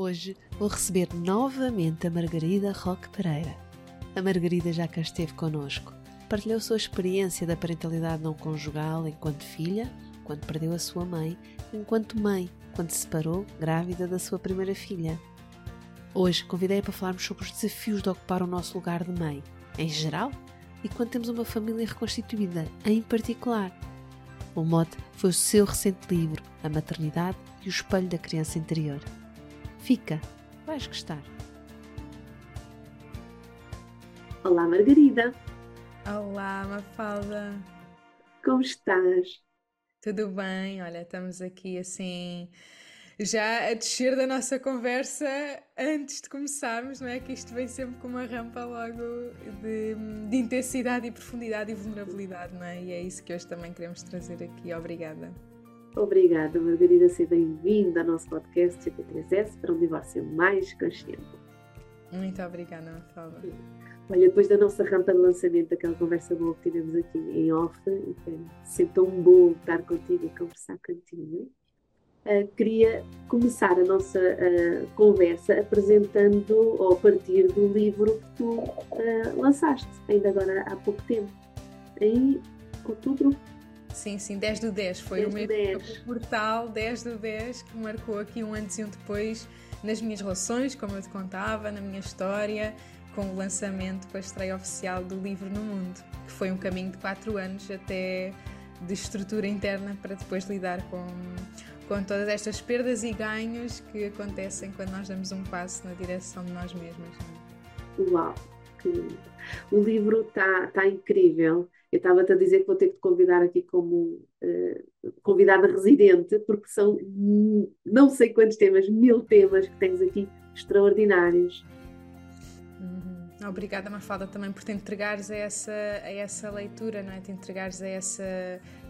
Hoje vou receber novamente a Margarida Roque Pereira. A Margarida já cá esteve connosco. Partilhou sua experiência da parentalidade não conjugal enquanto filha, quando perdeu a sua mãe, enquanto mãe, quando se separou grávida da sua primeira filha. Hoje convidei-a para falarmos sobre os desafios de ocupar o nosso lugar de mãe, em geral, e quando temos uma família reconstituída, em particular. O mote foi o seu recente livro, A Maternidade e o Espelho da Criança Interior. Fica, vais gostar. Olá, Margarida. Olá, Mafalda. Como estás? Tudo bem? Olha, estamos aqui assim já a descer da nossa conversa antes de começarmos, não é? Que isto vem sempre com uma rampa logo de, de, intensidade e profundidade e vulnerabilidade, não é? E é isso que hoje também queremos trazer aqui. Obrigada. Obrigada, Margarida, seja bem-vinda ao nosso podcast GP3S para um divórcio mais consciente. Muito obrigada, Mafalda. Olha, depois da nossa rampa de lançamento, aquela conversa boa que tivemos aqui em off, foi sempre tão bom estar contigo e conversar contigo. Uh, queria começar a nossa uh, conversa apresentando, ou a partir do livro que tu uh, lançaste, ainda agora há pouco tempo, em outubro Sim, sim, 10 do 10. Foi 10 o meu 10. portal 10 do 10 que marcou aqui um antes e um depois nas minhas relações, como eu te contava, na minha história, com o lançamento com a estreia oficial do livro no mundo, que foi um caminho de 4 anos até de estrutura interna para depois lidar com, com todas estas perdas e ganhos que acontecem quando nós damos um passo na direção de nós mesmas. Uau! Que... O livro está tá incrível. Eu estava-te a dizer que vou ter que te convidar aqui como uh, convidada residente, porque são não sei quantos temas, mil temas que tens aqui extraordinários. Uhum. Obrigada, Mafalda, também por te entregares a essa, a essa leitura, não é? Te entregares a essa.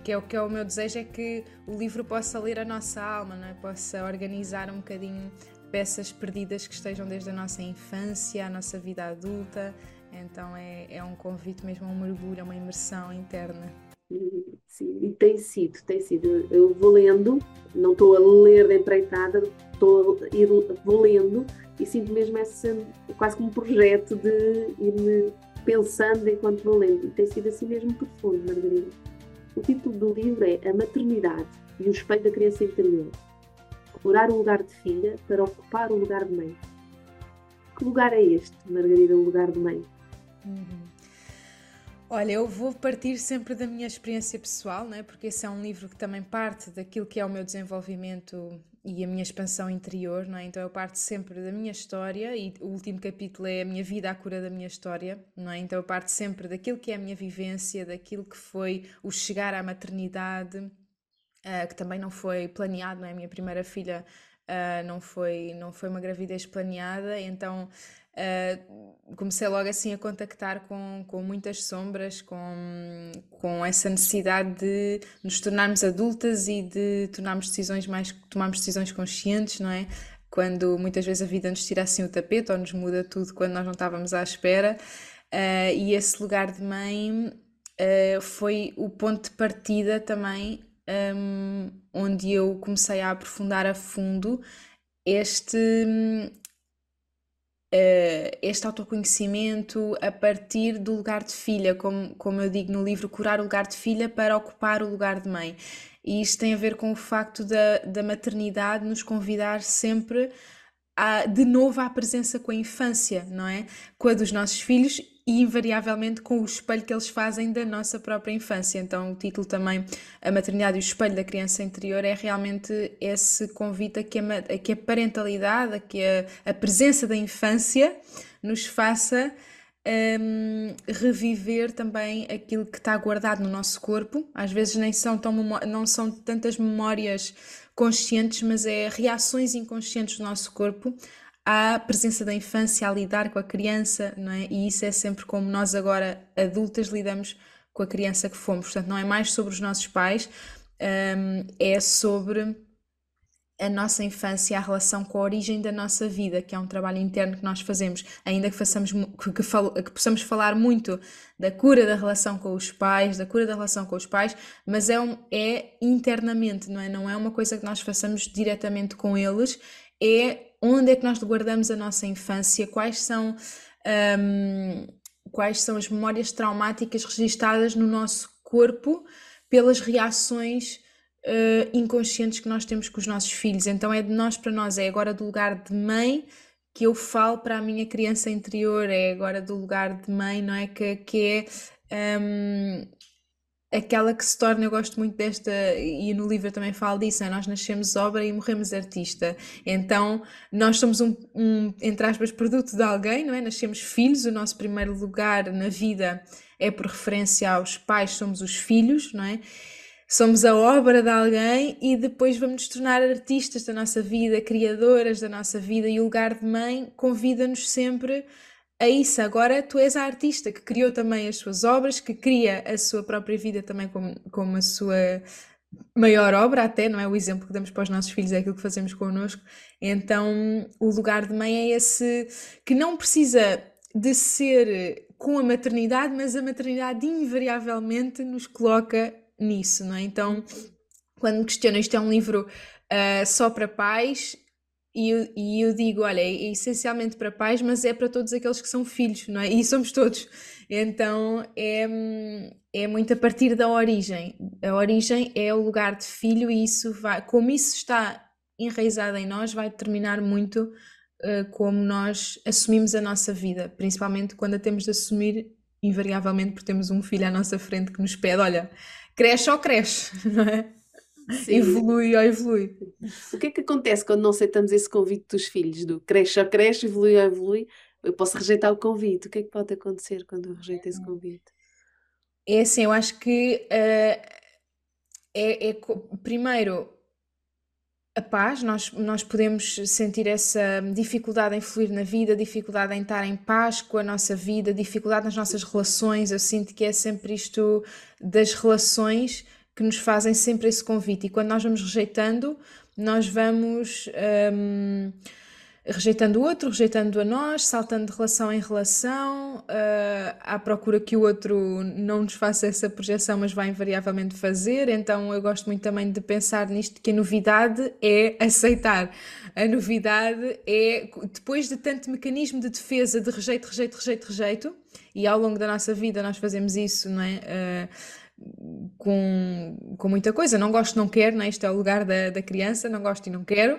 Que é o que é o meu desejo, é que o livro possa ler a nossa alma, não é? Possa organizar um bocadinho peças perdidas que estejam desde a nossa infância, a nossa vida adulta, então é, é um convite mesmo a um mergulho, a uma imersão interna. Sim, e tem sido, tem sido. Eu vou lendo, não estou a ler de empreitada, estou a ir, vou lendo e sinto mesmo essa, quase como um projeto de ir-me pensando enquanto vou lendo. E tem sido assim mesmo profundo, Margarida. O título do livro é A Maternidade e o Espelho da Criança Interior. Curar o lugar de filha para ocupar o lugar de mãe. Que lugar é este, Margarida, o lugar de mãe? Uhum. Olha, eu vou partir sempre da minha experiência pessoal, né? porque esse é um livro que também parte daquilo que é o meu desenvolvimento e a minha expansão interior, não é? então eu parto sempre da minha história e o último capítulo é a minha vida à cura da minha história, não é? então eu parto sempre daquilo que é a minha vivência, daquilo que foi o chegar à maternidade, uh, que também não foi planeado, não é? A minha primeira filha uh, não, foi, não foi uma gravidez planeada, então Uh, comecei logo assim a contactar com, com muitas sombras, com, com essa necessidade de nos tornarmos adultas e de tomarmos decisões mais tomarmos decisões conscientes, não é? Quando muitas vezes a vida nos tira assim o tapete ou nos muda tudo quando nós não estávamos à espera. Uh, e esse lugar de mãe uh, foi o ponto de partida também, um, onde eu comecei a aprofundar a fundo este uh, este autoconhecimento a partir do lugar de filha, como, como eu digo no livro, curar o lugar de filha para ocupar o lugar de mãe. E isto tem a ver com o facto da, da maternidade nos convidar sempre a, de novo à presença com a infância, não é? Com a dos nossos filhos e invariavelmente com o espelho que eles fazem da nossa própria infância. Então, o título também, A Maternidade e o Espelho da Criança Interior, é realmente esse convite a que a, a, que a parentalidade, a que a, a presença da infância nos faça um, reviver também aquilo que está guardado no nosso corpo. Às vezes nem são, tão não são tantas memórias conscientes, mas é reações inconscientes do nosso corpo à presença da infância, a lidar com a criança, não é? E isso é sempre como nós agora, adultas, lidamos com a criança que fomos. Portanto, não é mais sobre os nossos pais, um, é sobre a nossa infância, a relação com a origem da nossa vida, que é um trabalho interno que nós fazemos, ainda que, façamos, que, que, que, possamos falar muito da cura da relação com os pais, da cura da relação com os pais, mas é, um, é internamente, não é? Não é uma coisa que nós façamos diretamente com eles, é onde é que nós guardamos a nossa infância, quais são, um, quais são as memórias traumáticas registadas no nosso corpo pelas reações uh, inconscientes que nós temos com os nossos filhos. Então é de nós para nós, é agora do lugar de mãe que eu falo para a minha criança interior, é agora do lugar de mãe, não é? Que, que é um, aquela que se torna, eu gosto muito desta, e no livro também falo disso, é? nós nascemos obra e morremos artista. Então nós somos um, um, entre aspas, produto de alguém, não é? Nascemos filhos, o nosso primeiro lugar na vida é por referência aos pais, somos os filhos, não é? somos a obra de alguém e depois vamos nos tornar artistas da nossa vida, criadoras da nossa vida e o lugar de mãe convida-nos sempre a isso. Agora tu és a artista que criou também as suas obras, que cria a sua própria vida também como, como a sua maior obra até, não é? O exemplo que damos para os nossos filhos é aquilo que fazemos connosco. Então o lugar de mãe é esse que não precisa de ser com a maternidade, mas a maternidade invariavelmente nos coloca nisso, não é? Então, quando me questionam, isto é um livro uh, só para pais, e eu, e eu digo, olha, é, essencialmente para pais, mas é para todos aqueles que são filhos, não é? E somos todos. Então, é, é muito a partir da origem. A origem é o lugar de filho e isso vai, como isso está enraizado em nós, vai determinar muito uh, como nós assumimos a nossa vida, principalmente quando a temos de assumir invariavelmente porque temos um filho à nossa frente que nos pede, olha, cresce ou cresce, não é? Sim. Evolui ou evolui. O que é que acontece quando não aceitamos esse convite dos filhos? Do cresce ou cresce, evolui ou evolui? Eu posso rejeitar o convite. O que é que pode acontecer quando eu rejeito esse convite? É assim, eu acho que uh, é, é, primeiro a paz, nós, nós podemos sentir essa dificuldade em fluir na vida, dificuldade em estar em paz com a nossa vida, dificuldade nas nossas relações. Eu sinto que é sempre isto das relações que nos fazem sempre esse convite. E quando nós vamos rejeitando, nós vamos. Um, rejeitando o outro, rejeitando a nós, saltando de relação em relação, uh, à procura que o outro não nos faça essa projeção, mas vai invariavelmente fazer. Então eu gosto muito também de pensar nisto, que a novidade é aceitar. A novidade é, depois de tanto mecanismo de defesa de rejeito, rejeito, rejeito, rejeito, e ao longo da nossa vida nós fazemos isso, não é? Uh, com, com muita coisa. Não gosto, não quero, não é? Este é o lugar da, da criança, não gosto e não quero.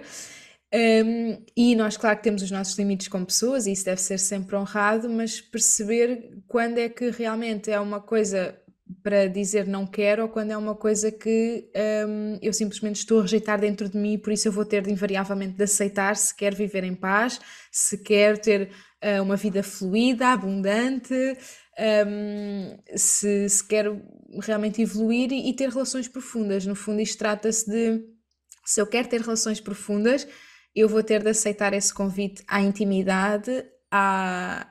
Um, e nós, claro, que temos os nossos limites como pessoas e isso deve ser sempre honrado, mas perceber quando é que realmente é uma coisa para dizer não quero ou quando é uma coisa que um, eu simplesmente estou a rejeitar dentro de mim por isso eu vou ter de invariavelmente de aceitar se quer viver em paz, se quer ter uh, uma vida fluida, abundante, um, se, se quer realmente evoluir e, e ter relações profundas. No fundo, isto trata-se de se eu quero ter relações profundas eu vou ter de aceitar esse convite à intimidade, à,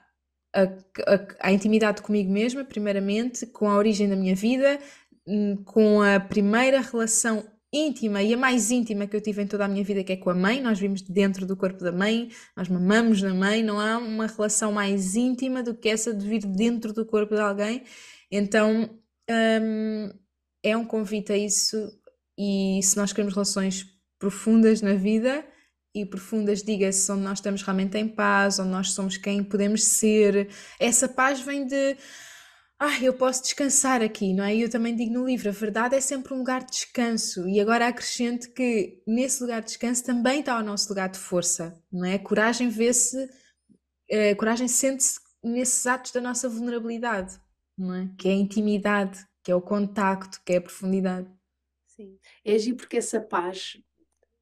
à, intimidade comigo mesma, primeiramente, com a origem da minha vida, hum, com a primeira relação íntima e a mais íntima que eu tive em toda a minha vida, que é com a mãe. Nós vimos dentro do corpo da mãe, nós mamamos na mãe, não há uma relação mais íntima do que essa de vir dentro do corpo de alguém. Então hum, é um convite a isso, e se nós queremos relações profundas na vida e profundas, diga-se, onde nós estamos realmente em paz, onde nós somos quem podemos ser. Essa paz vem de. Ah, eu posso descansar aqui, não é? E eu também digo no livro, a verdade é sempre um lugar de descanso. E agora acrescento que nesse lugar de descanso também está o nosso lugar de força, não é? Coragem vê-se, a coragem sente-se nesses atos da nossa vulnerabilidade, é? Que é a intimidade, que é o contacto, que é a profundidade. Sim, é agir porque essa paz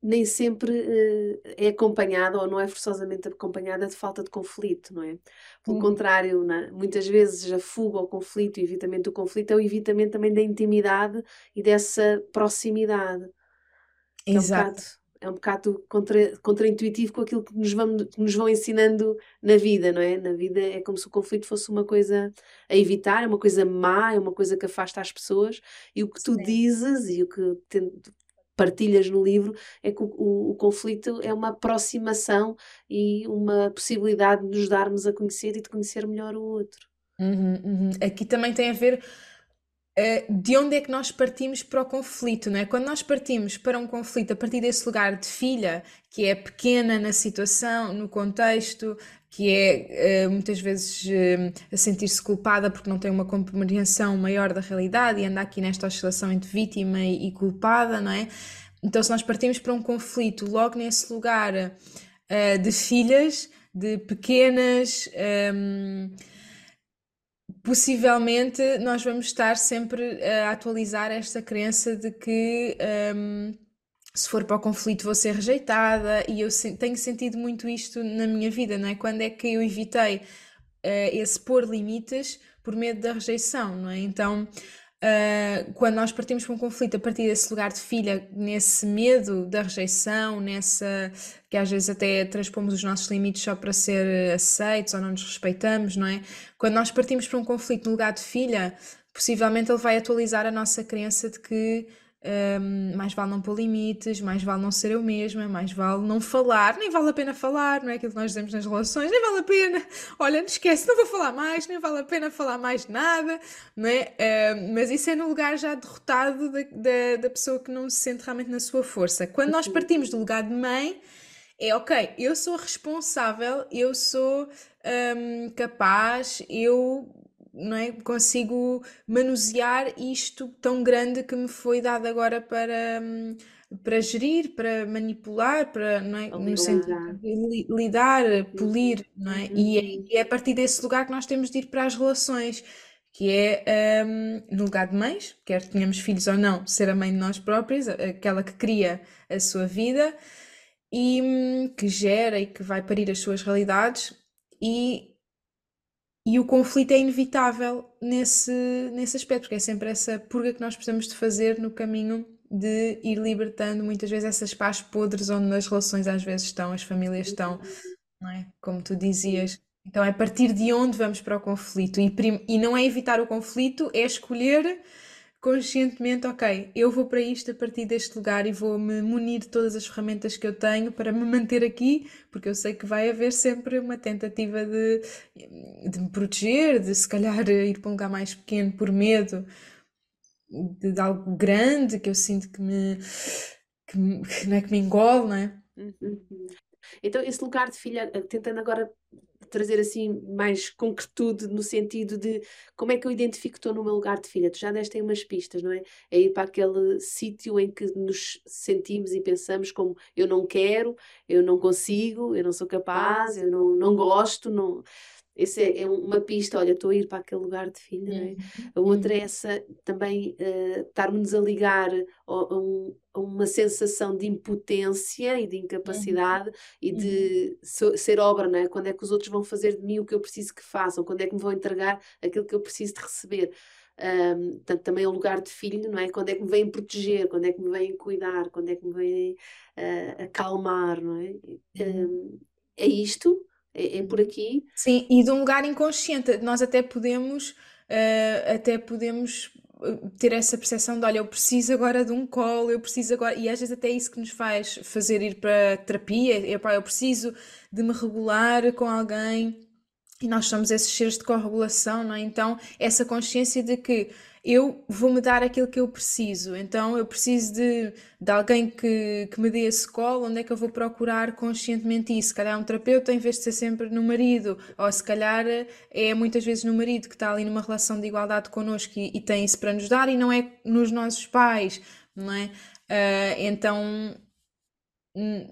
nem sempre uh, é acompanhada ou não é forçosamente acompanhada de falta de conflito, não é? Pelo uhum. contrário, é? muitas vezes a fuga ao conflito, o evitamento do conflito é o evitamento também da intimidade e dessa proximidade. Exato. É um, é um bocado contra, contraintuitivo com aquilo que nos, vão, que nos vão ensinando na vida, não é? Na vida é como se o conflito fosse uma coisa a evitar, é uma coisa má, é uma coisa que afasta as pessoas, e o que tu Sim. dizes e o que partilhas no livro é que o, o, o, conflito é uma aproximação e uma possibilidade de nos darmos a conhecer e de conhecer melhor o outro. Uhum, uhum. Aqui também tem a ver de onde é que nós partimos para o conflito, não é? Quando nós partimos para um conflito a partir desse lugar de filha, que é pequena na situação, no contexto, que é uh, muitas vezes uh, a sentir-se culpada porque não tem uma compreensão maior da realidade e anda aqui nesta oscilação entre vítima e, culpada, não é? Então, se nós partimos para um conflito logo nesse lugar de filhas, de pequenas. Um, possivelmente nós vamos estar sempre a atualizar esta crença de que um, se for para o conflito vou ser rejeitada e eu tenho sentido muito isto na minha vida, não é? Quando é que eu evitei uh, esse pôr limites por medo da rejeição, não é? Então, uh, quando nós partimos para um conflito a partir desse lugar de filha, nesse medo da rejeição, nessa que às vezes até transpomos os nossos limites só para ser aceitos ou não nos respeitamos, não é? Quando nós partimos para um conflito no lugar de filha, possivelmente ele vai atualizar a nossa crença de que um, mais vale não pôr limites, mais vale não ser eu mesma, mais vale não falar, nem vale a pena falar, não é aquilo que nós dizemos nas relações, nem vale a pena, olha, não esquece, não vou falar mais, nem vale a pena falar mais nada, não é? Um, mas isso é no lugar já derrotado da, da, da, pessoa que não se sente realmente na sua força. Quando nós partimos do lugar de mãe, é ok, eu sou responsável, eu sou um, capaz, eu não é? Consigo manusear isto tão grande que me foi dado agora para, hum, para gerir, para manipular, para, não é? No sentido de lidar, polir, não é? E, é, uhum. e é a partir desse lugar que nós temos de ir para as relações que é um, no lugar de mães, quer tenhamos filhos ou não, ser a mãe de nós próprias, aquela que cria a sua vida e hum, que gera e que vai parir as suas realidades e e o conflito é inevitável nesse, nesse aspecto, porque é sempre essa purga que nós precisamos de fazer no caminho de ir libertando muitas vezes essas pás podres onde as relações às vezes estão, as famílias estão, é? Como tu dizias. Então é a partir de onde vamos para o conflito. E, e não é evitar o conflito, é escolher conscientemente, ok, eu vou para isto a partir deste lugar e vou me munir de todas as ferramentas que eu tenho para me manter aqui, porque eu sei que vai haver sempre uma tentativa de, de me proteger, de se calhar ir para um lugar mais pequeno por medo de, de algo grande que eu sinto que me, que, que, não é que me engole, não é? Uhum. Então, esse lugar de filha, tentando agora trazer assim mais concretude no sentido de como é que eu identifico que estou no meu lugar de filha. Tu já deste aí umas pistas, não é? É ir para aquele sítio em que nos sentimos e pensamos como eu não quero, eu não consigo, eu não sou capaz, eu não, não gosto, não essa é, é, uma pista, olha, estou a ir para aquele lugar de filha, não é? Uhum. A outra é essa também uh, estarmos a ligar a, a, um, a, uma sensação de impotência e de incapacidade uhum. e de uhum. so, ser obra, não é? Quando é que os outros vão fazer de mim o que eu preciso que façam? Quando é que me vão entregar aquilo que eu preciso de receber? Um, portanto, também é um lugar de filho, não é? Quando é que me vêm proteger, quando é que me vêm cuidar, quando é que me vêm uh, acalmar, não é? Um, é isto é, é por aqui. Sim, e de um lugar inconsciente. Nós até podemos, uh, até podemos eh, ter essa percepção de olha, eu preciso agora de um colo, eu preciso agora, e às vezes até é isso que nos faz fazer ir para terapia, é, eu preciso de me regular com alguém, e nós somos esses seres de corregulação, não é? Então, essa consciência de que eu vou-me dar aquilo que eu preciso. Então, eu preciso de, de alguém que, que me dê esse colo, onde é que eu vou procurar conscientemente isso? Se calhar um terapeuta, em vez de ser sempre no marido, ou se calhar é muitas vezes no marido que está ali numa relação de igualdade connosco e, e tem isso para nos dar, e não é nos nossos pais, não é? Uh, então,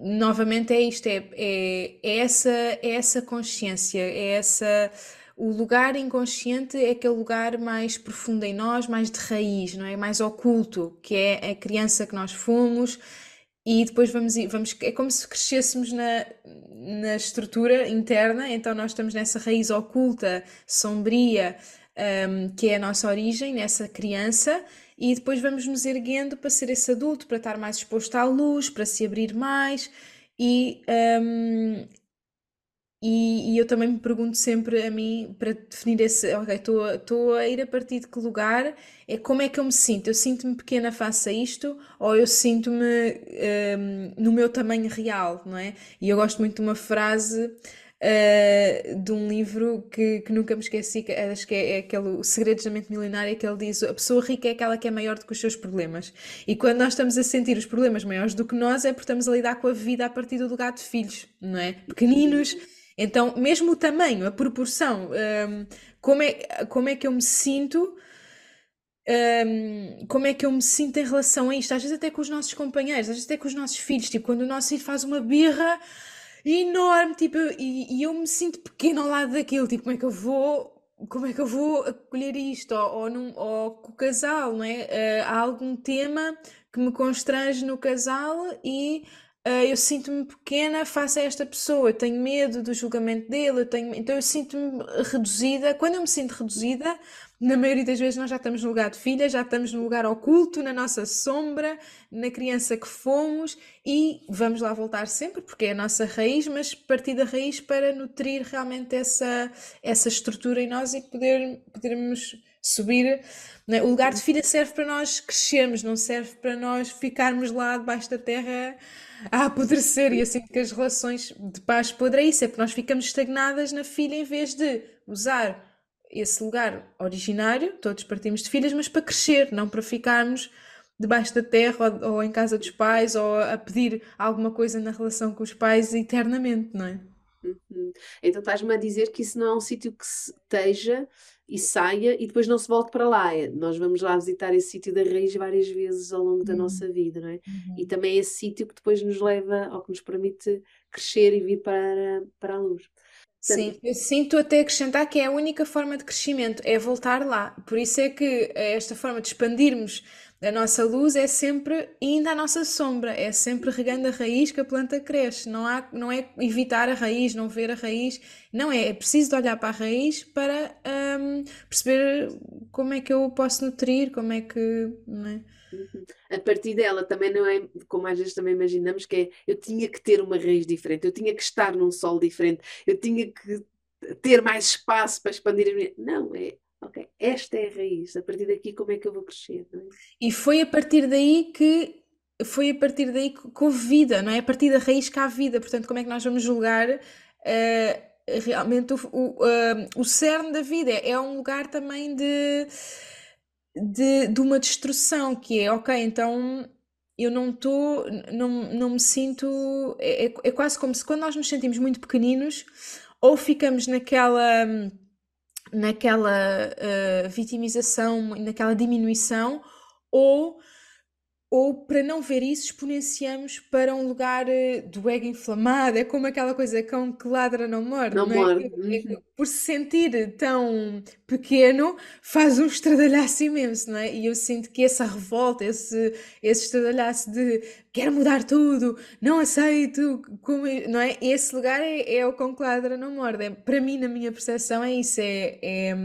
novamente é isto, é, é, é, essa, é essa consciência, é essa o lugar inconsciente é aquele lugar mais profundo em nós, mais de raiz, não é? Mais oculto, que é a criança que nós fomos e depois vamos, vamos é como se crescêssemos na, na estrutura interna, então nós estamos nessa raiz oculta, sombria, um, que é a nossa origem, nessa criança, e depois vamos nos erguendo para ser esse adulto, para estar mais exposto à luz, para se abrir mais. E, um, e, e, eu também me pergunto sempre a mim, para definir esse, ok, estou a ir a partir de que lugar, é como é que eu me sinto? Eu sinto-me pequena face a isto ou eu sinto-me um, no meu tamanho real, não é? E eu gosto muito de uma frase uh, de um livro que, que nunca me esqueci, que acho que é, é aquele o Segredos da Mente Milionária, que ele diz: a pessoa rica é aquela que é maior do que os seus problemas. E quando nós estamos a sentir os problemas maiores do que nós, é porque estamos a lidar com a vida a partir do lugar de filhos, não é? Pequeninos. Então, mesmo o tamanho, a proporção, um, como, é, como é que eu me sinto. Um, como é que eu me sinto em relação a isto? Às vezes até com os nossos companheiros, às vezes até com os nossos filhos, tipo, quando o nosso filho faz uma birra, enorme, tipo, e, e eu me sinto pequeno ao lado daquilo, tipo, como é que eu vou como é que eu vou acolher isto? Ou, ou, num, ou com o casal, não é? Uh, há algum tema que me constrange no casal e uh, eu sinto-me pequena face a esta pessoa, eu tenho medo do julgamento dele, eu tenho, então eu sinto-me reduzida. Quando eu me sinto reduzida, na maioria das vezes nós já estamos no lugar de filha, já estamos no lugar oculto, na nossa sombra, na criança que fomos e vamos lá voltar sempre, porque é a nossa raiz, mas partir da raiz para nutrir realmente essa, essa estrutura em nós e poder, podermos subir. É? O lugar de filha serve para nós crescermos, não serve para nós ficarmos lá debaixo da terra a apodrecer e assim que as relações de paz podre é isso, é porque nós ficamos estagnadas na filha em vez de usar esse lugar originário, todos partimos de filhas, mas para crescer, não para ficarmos debaixo da terra ou, ou, em casa dos pais ou a pedir alguma coisa na relação com os pais eternamente, não é? Uhum. Então estás-me a dizer que isso não é um sítio que esteja e saia e depois não se volte para lá. É, nós vamos lá visitar esse sítio da raiz várias vezes ao longo da uhum. nossa vida, não é? Uhum. E também é esse sítio que depois nos leva ou que nos permite crescer e vir para, para a luz. Sim, eu sinto até acrescentar que é a única forma de crescimento, é voltar lá. Por isso é que esta forma de expandirmos a nossa luz é sempre ainda a nossa sombra, é sempre regando a raiz que a planta cresce. Não, há, não é evitar a raiz, não ver a raiz, não é. É preciso olhar para a raiz para um, perceber como é que eu posso nutrir, como é que. É? Uhum. A partir dela também não é, como às vezes também imaginamos, que é eu tinha que ter uma raiz diferente, eu tinha que estar num solo diferente, eu tinha que ter mais espaço para expandir a minha. Não, é ok, esta é a raiz, a partir daqui como é que eu vou crescer? É? E foi a partir daí que foi a partir daí que houve vida, não é? A partir da raiz que há vida, portanto, como é que nós vamos julgar uh, realmente o, o, uh, o cerne da vida? É um lugar também de de, de uma destrução, que é, ok, então eu não estou, não, não me sinto. É, é, é, quase como se quando nós nos sentimos muito pequeninos, ou ficamos naquela, naquela uh, vitimização, naquela diminuição, ou ou para não ver isso exponenciamos para um lugar eh, do ego inflamado, é como aquela coisa cão que ladra não morde, não, não é? morde. Uhum. Por se sentir tão pequeno faz um estradalhaço imenso, não é? E eu sinto que essa revolta, esse, esse estradalhaço de quero mudar tudo, não aceito, como, não é? Esse lugar é, é o cão que ladra não morde. É, para mim, na minha percepção, é isso, é, é,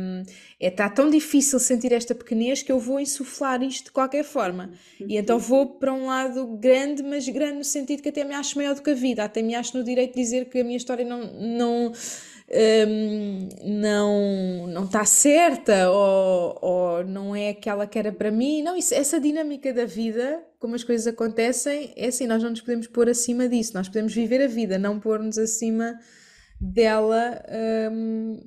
é tá tão difícil sentir esta pequenez que eu vou insuflar isto de qualquer forma. E então uhum. vou para um lado grande, mas grande no sentido que até me acho maior do que a vida, até me acho no direito de dizer que a minha história não, não, um, não não está certa ou, ou não é aquela que era para mim. Não, isso, essa dinâmica da vida, como as coisas acontecem, é assim, nós não nos podemos pôr acima disso, nós podemos viver a vida, não pôr-nos acima dela. Um,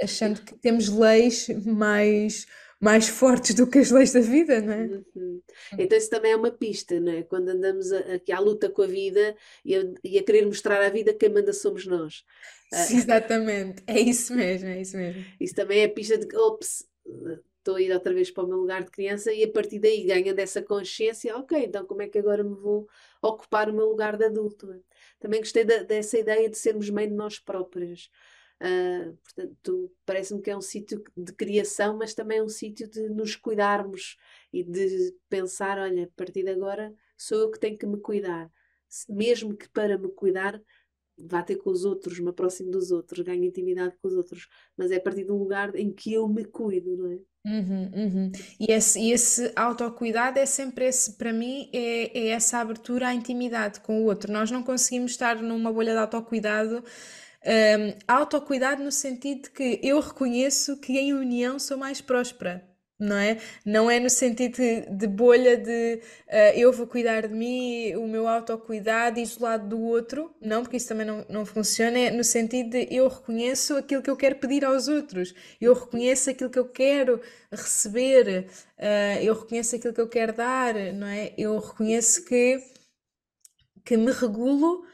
achando que temos leis mais, mais fortes do que as leis da vida, não é? Uhum. Então isso também é uma pista, não é? Quando andamos aqui à luta com a vida e a, e a querer mostrar à vida quem manda somos nós. Exatamente, é isso mesmo, é isso mesmo. Isso também é pista de ops, estou a ir outra vez para o meu lugar de criança e a partir daí ganha dessa consciência, ok, então como é que agora me vou ocupar o meu lugar de adulto? Também gostei dessa ideia de sermos mãe de nós próprias. Uh, portanto, parece-me que é um sítio de criação, mas também é um sítio de nos cuidarmos e de pensar: olha, a partir de agora sou eu que tenho que me cuidar. Mesmo que para me cuidar vá ter com os outros, me aproximo dos outros, ganho intimidade com os outros, mas é a partir de um lugar em que eu me cuido, não é? Uhum, uhum. E esse, e esse autocuidado é sempre esse, para mim, é, é essa abertura à intimidade com o outro. Nós não conseguimos estar numa bolha de autocuidado, um, autocuidado no sentido de que eu reconheço que em união sou mais próspera não é? Não é no sentido de, bolha de uh, eu vou cuidar de mim, o meu autocuidado isolado do outro, não, porque isso também não, não funciona, é no sentido de eu reconheço aquilo que eu quero pedir aos outros, eu reconheço aquilo que eu quero receber, uh, eu reconheço aquilo que eu quero dar, não é? Eu reconheço que, que me regulo,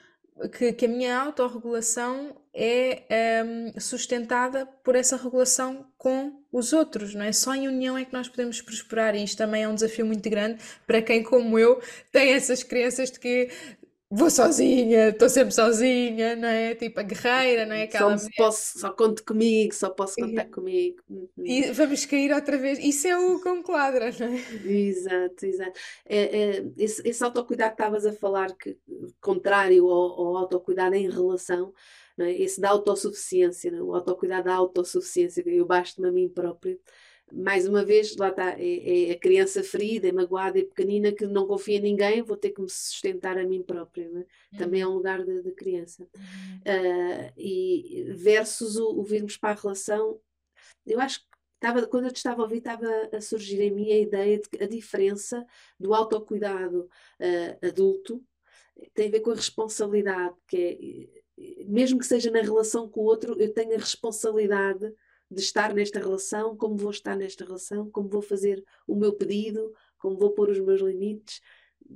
que, que a minha autorregulação é um, sustentada por essa regulação com os outros, não é? Só em união é que nós podemos prosperar e isto também é um desafio muito grande para quem, como eu, tem essas crenças de que vou sozinha, estou sempre sozinha, não é? Tipo a guerreira, não é? Aquela só, posso, só conto comigo, só posso contar e, comigo. Uhum. E vamos cair outra vez. Isso é o quadra, não é? Exato, exato. É, é, esse, esse autocuidado que estavas a falar, que contrário ao, ao autocuidado em relação é? esse da autossuficiência, é? o autocuidado da autossuficiência, eu basto-me a mim próprio. Mais uma vez, lá está, é, é, a criança ferida, é magoada, é pequenina, que não confia em ninguém, vou ter que me sustentar a mim própria. É? Também é um uhum. lugar de, de criança. Uh, e versus o, o virmos para a relação, eu acho que estava, quando eu te estava a ouvir, estava a surgir em mim a ideia de que a diferença do autocuidado uh, adulto tem a ver com a responsabilidade, que é mesmo que seja na relação com o outro, eu tenho a responsabilidade de estar nesta relação, como vou estar nesta relação, como vou fazer o meu pedido, como vou pôr os meus limites.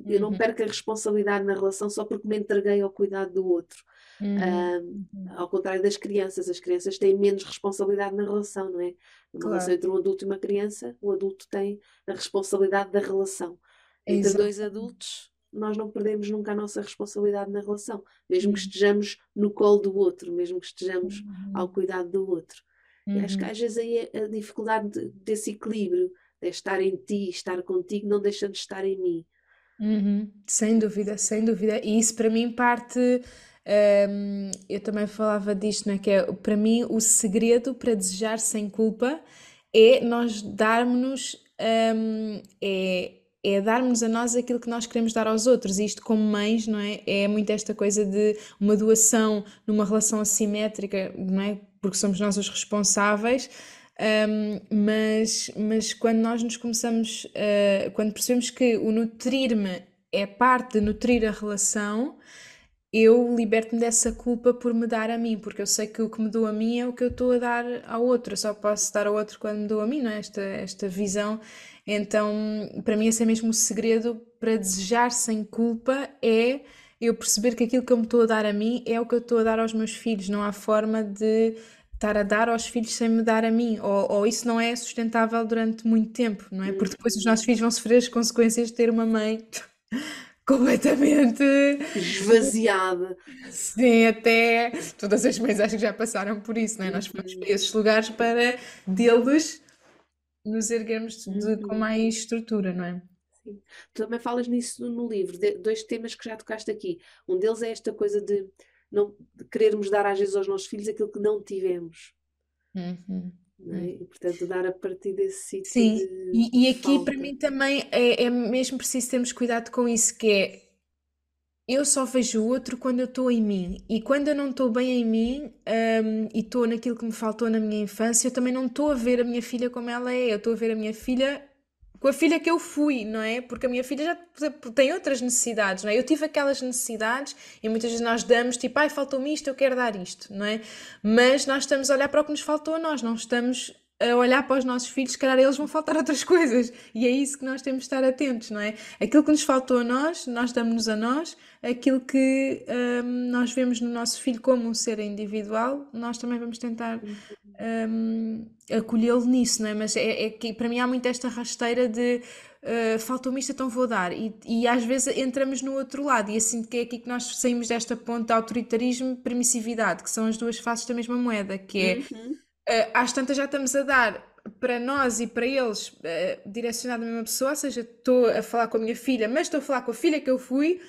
Eu não uhum. perco a responsabilidade na relação só porque me entreguei ao cuidado do outro. Uhum. ao contrário das crianças, as crianças têm menos responsabilidade na relação, não é? Numa claro. relação entre um adulto e uma criança, o adulto tem a responsabilidade da relação. Entre Exato. dois adultos, nós não perdemos nunca a nossa responsabilidade na relação, mesmo que estejamos no colo do outro, mesmo que estejamos uhum. ao cuidado do outro. Uhum. E acho que uhum. às vezes aí a dificuldade desse equilíbrio, de estar em ti, estar contigo, não deixa de estar em mim. Uhum. Sem dúvida, sem dúvida. E isso para mim parte. Um, eu também falava disto, né, que é para mim o segredo para desejar sem culpa é nós darmos um, é é darmos a nós aquilo que nós queremos dar aos outros. Isto, como mães, não é? É muito esta coisa de uma doação numa relação assimétrica, não é? Porque somos nós os responsáveis. Um, mas, mas quando nós nos começamos, uh, quando percebemos que o nutrir-me é parte de nutrir a relação, eu liberto-me dessa culpa por me dar a mim, porque eu sei que o que me dou a mim é o que eu estou a dar ao outro, eu só posso dar ao outro quando me dou a mim, não é? Esta, esta visão. Então, para mim, esse é mesmo o segredo para desejar sem culpa é eu perceber que aquilo que eu me estou a dar a mim é o que eu estou a dar aos meus filhos, não há forma de estar a dar aos filhos sem me dar a mim, ou, ou isso não é sustentável durante muito tempo, não é? Porque depois os nossos filhos vão sofrer as consequências de ter uma mãe completamente esvaziada. Sim, até todas as mães acho que já passaram por isso, não é? Nós fomos para esses lugares para deles nos erguermos de, com uhum. mais estrutura, não é? Sim. Tu também falas nisso no livro, de, dois temas que já tocaste aqui. Um deles é esta coisa de não de querermos dar às vezes aos nossos filhos aquilo que não tivemos. Uhum. É? E, portanto, dar a partir desse sítio. Sim, de e, e aqui falta. para mim também é, é mesmo preciso termos cuidado com isso, que é eu só vejo o outro quando eu estou em mim. E quando eu não estou bem em mim um, e estou naquilo que me faltou na minha infância, eu também não estou a ver a minha filha como ela é. Eu estou a ver a minha filha com a filha que eu fui, não é? Porque a minha filha já tem outras necessidades, não é? Eu tive aquelas necessidades e muitas vezes nós damos tipo, ai, faltou-me isto, eu quero dar isto, não é? Mas nós estamos a olhar para o que nos faltou a nós, não estamos a olhar para os nossos filhos, se calhar eles vão faltar outras coisas. E é isso que nós temos de estar atentos, não é? Aquilo que nos faltou a nós, nós damos-nos a nós, aquilo que um, nós vemos no nosso filho como um ser individual, nós também vamos tentar um, acolhê-lo nisso, não é? Mas é, é, que para mim há muito esta rasteira de uh, faltou-me isto, então vou dar. E, e às vezes entramos no outro lado, e assim que é aqui que nós saímos desta ponta de autoritarismo permissividade, que são as duas faces da mesma moeda, que é uhum. Uh, às tantas já estamos a dar para nós e para eles uh, direcionado à mesma pessoa, ou seja, estou a falar com a minha filha, mas estou a falar com a filha que eu fui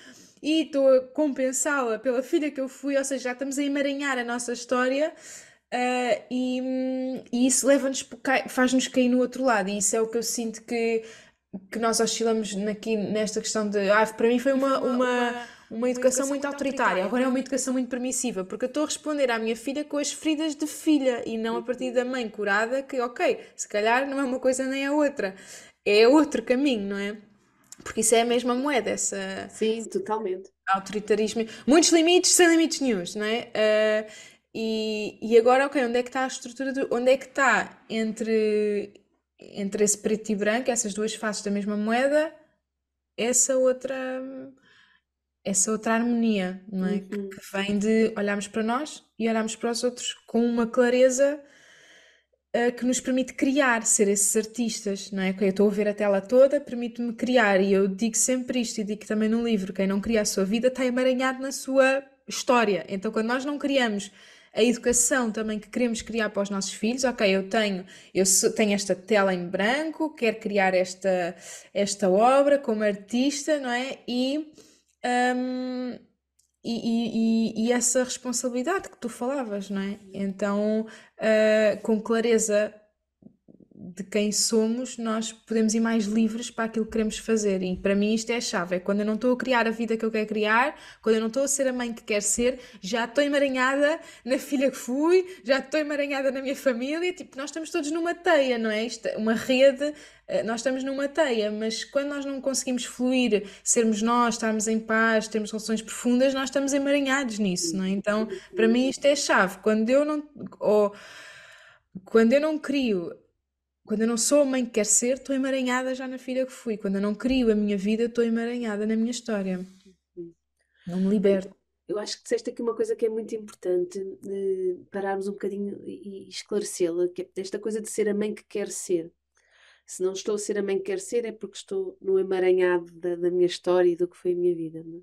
e estou a compensá-la pela filha que eu fui, ou seja, já estamos a emaranhar a nossa história. Uh, e, e, isso leva-nos, faz-nos cair no outro lado, e isso é o que eu sinto que, que nós oscilamos aqui nesta questão de. Ah, para mim foi uma, uma, uma educação muito autoritária, agora é uma educação muito permissiva, porque eu estou a responder à minha filha com as feridas de filha e não a partir da mãe curada, que, ok, se calhar não é uma coisa nem a outra, é outro caminho, não é? Porque isso é a mesma moeda, essa. Sim, totalmente. Autoritarismo. Muitos limites sem limites nenhums, não é? Uh, e, e agora, ok, onde é que está a estrutura? Do, onde é que está entre, entre esse preto e branco, essas duas faces da mesma moeda, essa outra essa outra harmonia, não é? Uhum. Que, que, vem de olharmos para nós e olharmos para os outros com uma clareza uh, que nos permite criar, ser esses artistas, não é? Eu estou a ver a tela toda, permite-me criar, e eu digo sempre isto, e digo também no livro: quem não cria a sua vida está emaranhado na sua história. Então, quando nós não criamos a educação também que queremos criar para os nossos filhos, ok, eu tenho, eu tenho esta tela em branco, quero criar esta, esta obra como artista, não é? E um, e, e, e, essa responsabilidade que tu falavas, não é? Então, uh, com clareza de quem somos, nós podemos ir mais livres para aquilo que queremos fazer. E para mim isto é a chave. É quando eu não estou a criar a vida que eu quero criar, quando eu não estou a ser a mãe que quero ser, já estou emaranhada na filha que fui, já estou emaranhada na minha família. Tipo, nós estamos todos numa teia, não é? Isto, uma rede, eh, nós estamos numa teia, mas quando nós não conseguimos fluir, sermos nós, estarmos em paz, termos relações profundas, nós estamos emaranhados nisso, não é? Então, para mim isto é a chave. Quando eu não... Ou, quando eu não crio quando eu não sou a mãe que quero ser, estou emaranhada já na filha que fui. Quando eu não crio a minha vida, estou emaranhada na minha história. Não me liberto. Eu acho que disseste aqui uma coisa que é muito importante, pararmos um bocadinho e esclarecê-la, que é esta coisa de ser a mãe que quer ser. Se não estou a ser a mãe que quer ser, é porque estou no emaranhado da, da minha história e do que foi a minha vida. Não é?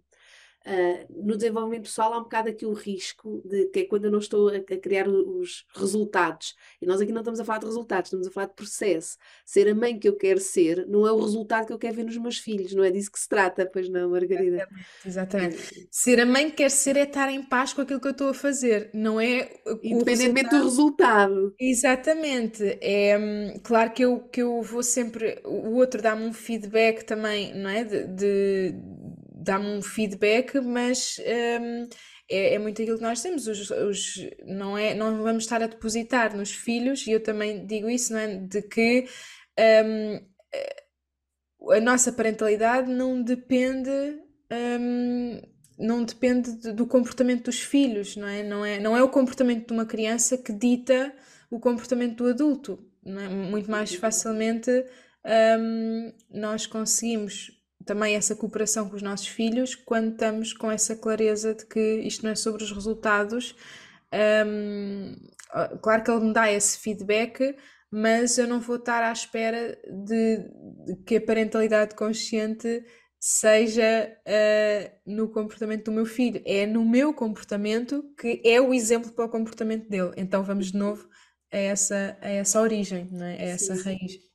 Uh, no desenvolvimento pessoal há um bocado aqui o risco de que é quando eu não estou a, a, criar os resultados. E nós aqui não estamos a falar de resultados, estamos a falar de processo. Ser a mãe que eu quero ser não é o resultado que eu quero ver nos meus filhos, não é disso que se trata, pois não, Margarida? Exatamente. Exatamente. Ser a mãe que quer ser é estar em paz com aquilo que eu estou a fazer, não é Independentemente do resultado. Exatamente. É hum, claro que eu, que eu vou sempre. O outro dá-me um feedback também, não é? de, de dá-me um feedback, mas um, é, é, muito aquilo que nós temos. Os, os, não, é, não vamos estar a depositar nos filhos, e eu também digo isso, não é? De que um, a nossa parentalidade não depende. Um, não depende do comportamento dos filhos, não é? Não é, não é o comportamento de uma criança que dita o comportamento do adulto. Não é? Muito mais facilmente um, nós conseguimos também essa cooperação com os nossos filhos quando estamos com essa clareza de que isto não é sobre os resultados. Um, claro que ele me dá esse feedback, mas eu não vou estar à espera de, de que a parentalidade consciente seja uh, no comportamento do meu filho. É no meu comportamento que é o exemplo para o comportamento dele. Então vamos de novo a essa, a essa origem, não é? a essa sim, raiz. Sim.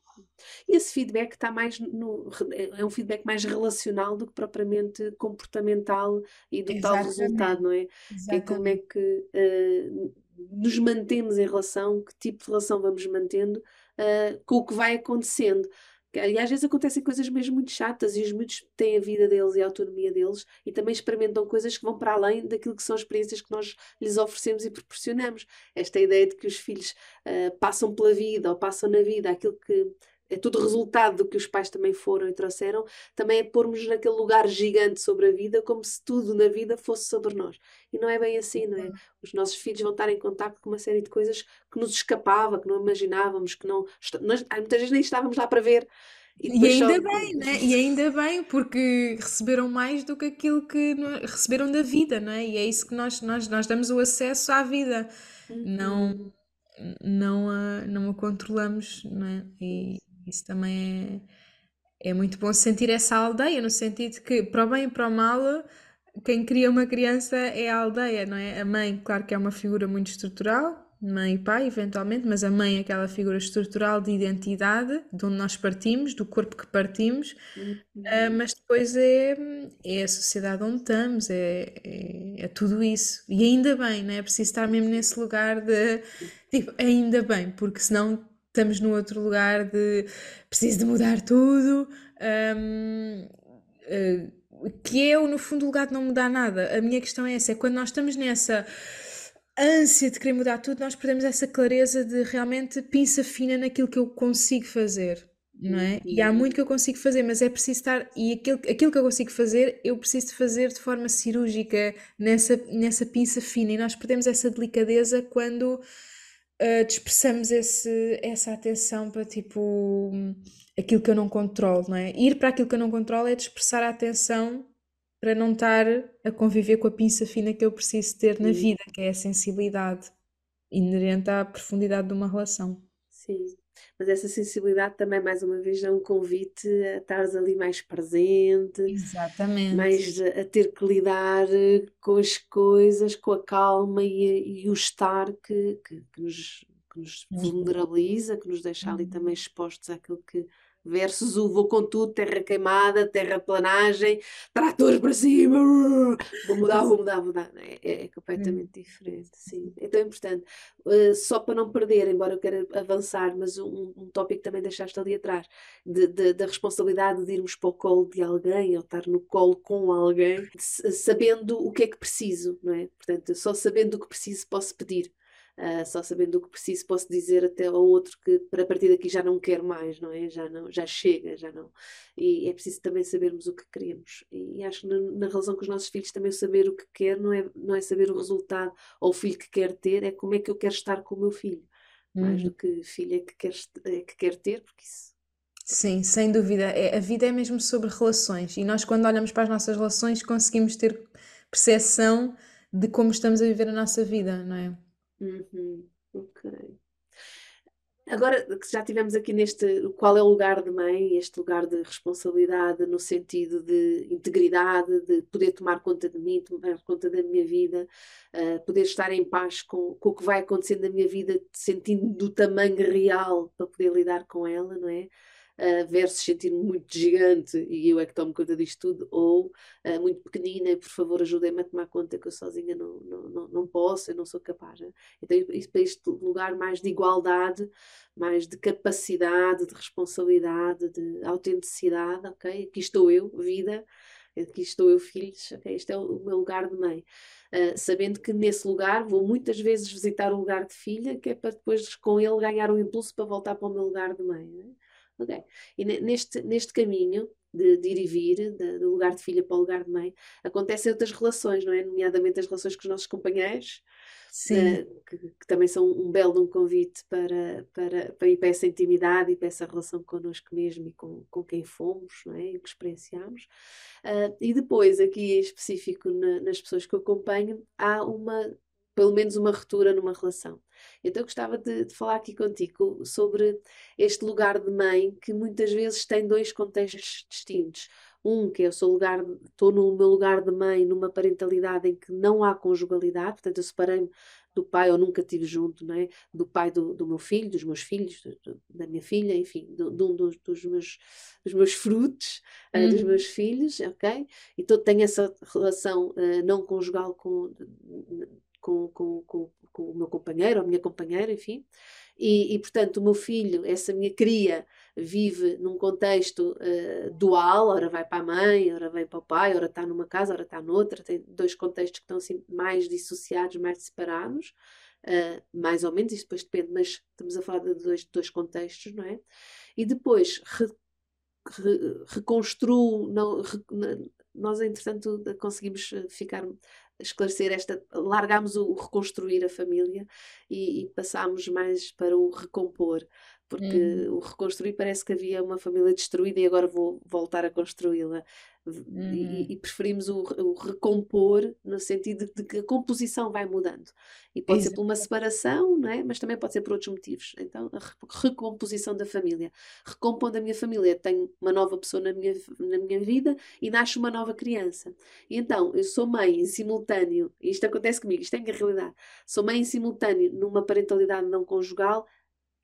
Esse feedback está mais no, é um feedback mais relacional do que propriamente comportamental e do tal resultado, não é? É como é que uh, nos mantemos em relação, que tipo de relação vamos mantendo uh, com o que vai acontecendo. E às vezes acontecem coisas mesmo muito chatas e os miúdos têm a vida deles e a autonomia deles e também experimentam coisas que vão para além daquilo que são experiências que nós lhes oferecemos e proporcionamos. Esta ideia de que os filhos uh, passam pela vida ou passam na vida aquilo que é tudo resultado do que os pais também foram e trouxeram, também é pormos naquele lugar gigante sobre a vida, como se tudo na vida fosse sobre nós. E não é bem assim, não é? Os nossos filhos vão estar em contato com uma série de coisas que nos escapava, que não imaginávamos, que não. Nós, muitas vezes nem estávamos lá para ver. E, e ainda só... bem, né? E ainda bem, porque receberam mais do que aquilo que receberam da vida, não é? E é isso que nós, nós, nós damos o acesso à vida. Uhum. Não não a, não a controlamos, não é? E, isso também é, é muito bom sentir essa aldeia, no sentido que, para o bem e para o mal, quem cria uma criança é a aldeia, não é? A mãe, claro que é uma figura muito estrutural, mãe e pai, eventualmente, mas a mãe é aquela figura estrutural de identidade, de onde nós partimos, do corpo que partimos, uhum. uh, mas depois é, é a sociedade onde estamos, é, é, é, tudo isso. E ainda bem, não é? é preciso estar mesmo nesse lugar de, tipo, ainda bem, porque senão estamos no outro lugar de preciso de mudar tudo, um, uh, que é, no fundo, o lugar de não mudar nada. A minha questão é essa, é quando nós estamos nessa ânsia de querer mudar tudo, nós perdemos essa clareza de realmente pinça fina naquilo que eu consigo fazer. Não é? E há muito que eu consigo fazer, mas é preciso estar. E aquilo, aquilo que eu consigo fazer, eu preciso de fazer de forma cirúrgica, nessa, nessa pinça fina. E nós perdemos essa delicadeza quando uh, dispersamos esse, essa atenção para tipo aquilo que eu não controlo, não é? Ir para aquilo que eu não controlo é dispersar a atenção para não estar a conviver com a pinça fina que eu preciso ter na vida, que é a sensibilidade inerente à profundidade de uma relação. Sim, mas essa sensibilidade também, mais uma vez, é um convite a estares ali mais presente, Exatamente. mais a ter que lidar eh, com as coisas, com a calma e, e o estar que, que, que nos, que nos vulnerabiliza, que nos deixa ali também uhum. expostos àquilo que versus o vou com tudo, terra queimada, terraplanagem, tratores para cima, vou mudar, vou mudar, vou mudar. É, é, é completamente hum. diferente, sim. É tão importante. Uh, só para não perder, embora eu queira avançar, mas um, um tópico também deixaste ali atrás, de, de, da responsabilidade de irmos para o colo de alguém, ou estar no colo com alguém, sabendo o que é que preciso, não é? Portanto, só sabendo o que preciso posso pedir. Uh, só sabendo o que preciso, posso dizer até ao outro que para partir daqui já não quero mais, não é? Já não, já chega, já não. E é preciso também sabermos o que queremos. E acho que na, na relação com os nossos filhos também saber o que quer não é, não é saber o resultado ou o filho que quer ter, é como é que eu quero estar com o meu filho. Mais do uhum. que filho é que quer, é que quer ter, porque isso Sim, sem dúvida. É, a vida é mesmo sobre relações e nós, quando olhamos para as nossas relações, conseguimos ter percepção de como estamos a viver a nossa vida, não é? Uhum, ok. Agora que já tivemos aqui neste qual é o lugar de mãe, este lugar de responsabilidade no sentido de integridade, de poder tomar conta de mim, tomar conta da minha vida, uh, poder estar em paz com, com o que vai acontecendo na minha vida, sentindo do tamanho real para poder lidar com ela, não é? Uh, versus sentir-me muito gigante e eu é que tomo conta disto tudo, ou uh, muito pequenina e por favor ajudem-me a tomar conta que eu sozinha não, não, não, não posso, eu não sou capaz. Né? Então, isso para este lugar mais de igualdade, mais de capacidade, de responsabilidade, de autenticidade, ok? Aqui estou eu, vida, aqui estou eu, filhos, ok? Este é o meu lugar de mãe. Uh, sabendo que nesse lugar vou muitas vezes visitar o lugar de filha, que é para depois com ele ganhar um impulso para voltar para o meu lugar de mãe. Né? Ok. E neste, neste caminho de, de ir e vir, de, do lugar de filha para o lugar de mãe, acontecem outras relações, não é? Nomeadamente as relações com os nossos companheiros, uh, que, que, também são um belo um convite para, para, para ir para essa intimidade e para essa relação connosco mesmo e com, com quem fomos, não é? E que experienciamos. Uh, e depois, aqui em específico na, nas pessoas que eu acompanho, há uma pelo menos uma ruptura numa relação. Então eu gostava de, de, falar aqui contigo sobre este lugar de mãe que muitas vezes tem dois contextos distintos. Um, que é o seu lugar, estou no meu lugar de mãe, numa parentalidade em que não há conjugalidade, portanto eu separei-me do pai, ou nunca tive junto, não é? do pai do, do meu filho, dos meus filhos, do, da minha filha, enfim, de um dos, dos, meus, dos meus frutos, uh, dos uhum. meus filhos, ok? Então tenho essa relação uh, não conjugal com com, com, com, com o meu companheiro ou a minha companheira, enfim. E, e, portanto, o meu filho, essa minha cria, vive num contexto uh, dual, ora vai para a mãe, ora vem para o pai, ora está numa casa, ora está noutra, tem dois contextos que estão assim mais dissociados, mais separados, uh, mais ou menos, isso depois depende, mas estamos a falar de dois, dois contextos, não é? E depois re, re, reconstruo, não, re, nós entretanto conseguimos ficar esclarecer esta, largámos o reconstruir a família e, e passámos mais para o recompor, porque hum. o reconstruir parece que havia uma família destruída e agora vou voltar a construí-la. uhum. e, e, preferimos o, o, recompor no sentido de, que a composição vai mudando. E pode Exato. ser por uma separação, não é? mas também pode ser por outros motivos. Então, a recomposição da família. Recompondo a minha família, tenho uma nova pessoa na minha, na minha vida e nasce uma nova criança. E então, eu sou mãe em simultâneo, isto acontece comigo, isto é a realidade. Sou mãe em simultâneo numa parentalidade não conjugal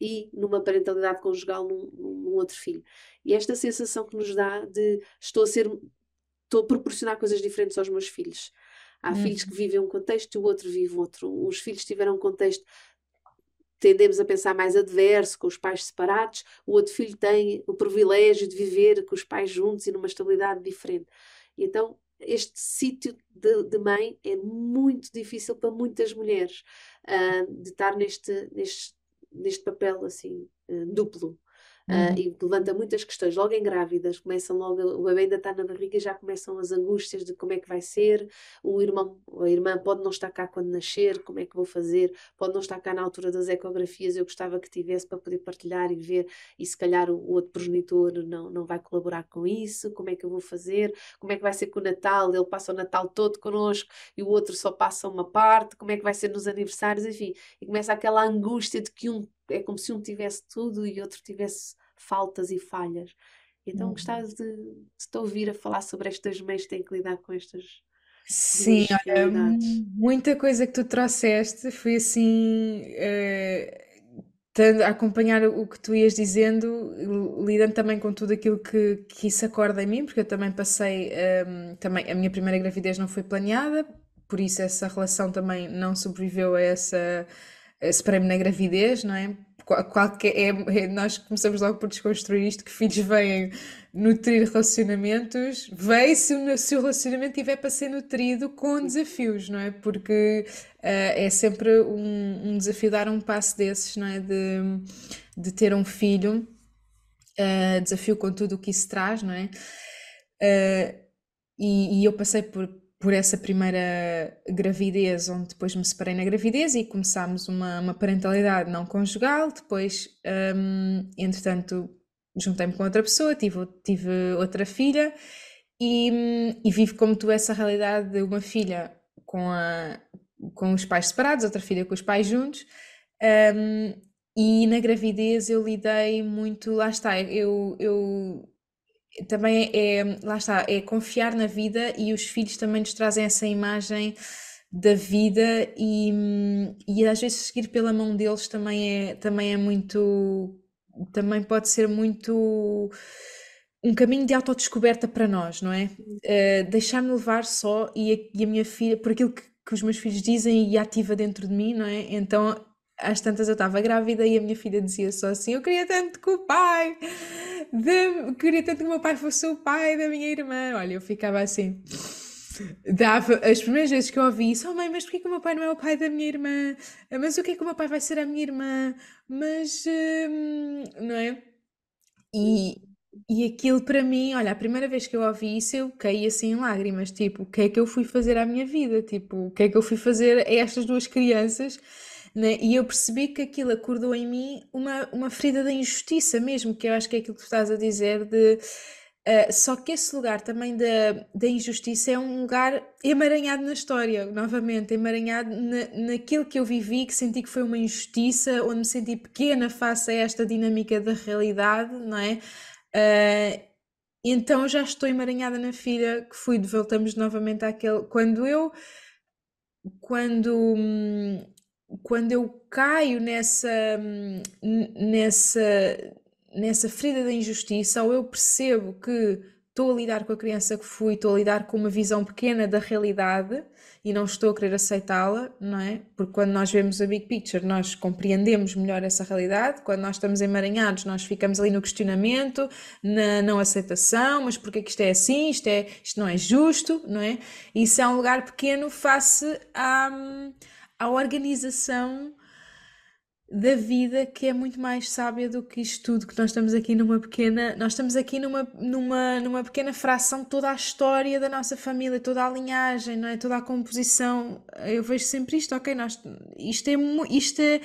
e numa parentalidade conjugal num, num, outro filho. E esta sensação que nos dá de estou a ser, estou a proporcionar coisas diferentes aos meus filhos. Há uhum. filhos que vivem um contexto e o outro vive outro. Os filhos tiveram um contexto tendemos a pensar mais adverso, com os pais separados, o outro filho tem o privilégio de viver com os pais juntos e numa estabilidade diferente. Então, este sítio de, de, mãe é muito difícil para muitas mulheres, uh, de estar neste, neste neste papel assim uh, duplo. Uh, e levanta muitas questões. Logo em grávidas, começam logo, o bebê ainda está na barriga e já começam as angústias de como é que vai ser. O irmão, a irmã pode não estar cá quando nascer, como é que vou fazer? Pode não estar cá na altura das ecografias. Eu gostava que tivesse para poder partilhar e ver, e se calhar o, o outro progenitor não, não vai colaborar com isso. Como é que eu vou fazer? Como é que vai ser com o Natal? Ele passa o Natal todo connosco e o outro só passa uma parte. Como é que vai ser nos aniversários? Enfim, e começa aquela angústia de que um é como se um tivesse tudo e outro tivesse faltas e falhas. Então uhum. gostava de, de te ouvir a falar sobre estas mães que têm que lidar com estas. Sim, olha, muita coisa que tu trouxeste foi assim, uh, a acompanhar o que tu ias dizendo, lidando também com tudo aquilo que, que isso acorda em mim, porque eu também passei, um, ehm, também, a minha primeira gravidez não foi planeada, por isso essa relação também não sobreviveu a essa, separei-me na gravidez, não é? qualquer, é, é, nós começamos logo por desconstruir isto, que filhos vêm nutrir relacionamentos, vem se o, se o relacionamento tiver para ser nutrido com desafios, não é? Porque uh, é sempre um, um, desafio dar um passo desses, não é? De, de ter um filho, uh, desafio com tudo o que isso traz, não é? Uh, e, e eu passei por por essa primeira gravidez, onde depois me separei na gravidez e começámos uma, uma parentalidade não conjugal. Depois, um, entretanto, juntei-me com outra pessoa, tive, tive outra filha e, e vivo como tu essa realidade de uma filha com, a, com os pais separados, outra filha com os pais juntos. Um, e na gravidez eu lidei muito, lá está, eu, eu também é, lá está, é confiar na vida e os filhos também nos trazem essa imagem da vida e, e às vezes seguir pela mão deles também é, também é muito, também pode ser muito um caminho de autodescoberta para nós, não é? Uh, Deixar-me levar só e a, e a, minha filha, por aquilo que, que os meus filhos dizem e ativa dentro de mim, não é? Então às tantas eu estava grávida e a minha filha dizia só assim: Eu queria tanto que o pai, de... queria tanto que o meu pai fosse o pai da minha irmã. Olha, eu ficava assim. Dava, as primeiras vezes que eu ouvi isso, oh mãe, mas porquê que o meu pai não é o pai da minha irmã? Mas o que é que o meu pai vai ser a minha irmã? Mas, hum, não é? E, e aquilo para mim, olha, a primeira vez que eu ouvi isso, eu caí assim em lágrimas, tipo, o que é que eu fui fazer à minha vida? Tipo, o que é que eu fui fazer a estas duas crianças? Né? E eu percebi que aquilo acordou em mim uma, uma ferida da injustiça mesmo, que eu acho que é aquilo que tu estás a dizer de. Uh, só que esse lugar também da, da injustiça é um lugar emaranhado na história, novamente, emaranhado na, naquilo que eu vivi, que senti que foi uma injustiça, onde me senti pequena face a esta dinâmica da realidade, não é? Uh, então já estou emaranhada na filha que fui, voltamos novamente àquele. Quando eu. Quando. Hum, quando eu caio nessa, nessa, nessa ferida da injustiça, ou eu percebo que estou a lidar com a criança que fui, estou a lidar com uma visão pequena da realidade e não estou a querer aceitá-la, não é? Porque quando nós vemos a big picture, nós compreendemos melhor essa realidade. Quando nós estamos emaranhados, nós ficamos ali no questionamento, na não aceitação, mas porquê que isto é assim? Isto, é, isto não é justo, não é? Isso é um lugar pequeno face a à organização da vida que é muito mais sábia do que isto tudo que nós estamos aqui numa pequena nós estamos aqui numa, numa, numa pequena fração de toda a história da nossa família toda a linhagem não é? Toda a composição. Eu vejo sempre isto ok nós isto é isto é,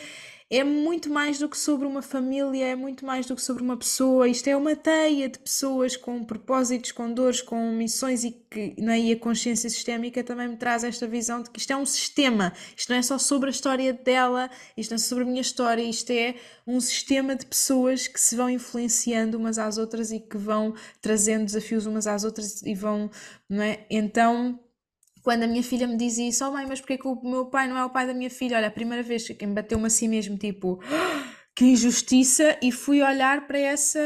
é muito mais do que sobre uma família, é muito mais do que sobre uma pessoa. Isto é uma teia de pessoas com propósitos, com dores, com missões e que né, e a consciência sistémica também me traz esta visão de que isto é um sistema. Isto não é só sobre a história dela, isto não é sobre a minha história, isto é um sistema de pessoas que se vão influenciando umas às outras e que vão trazendo desafios umas às outras e vão, não é? Então quando a minha filha me diz isso, oh mãe, mas porquê que o meu pai não é o pai da minha filha? Olha, a primeira vez que me bateu-me assim mesmo, tipo, que injustiça, e fui olhar para essa,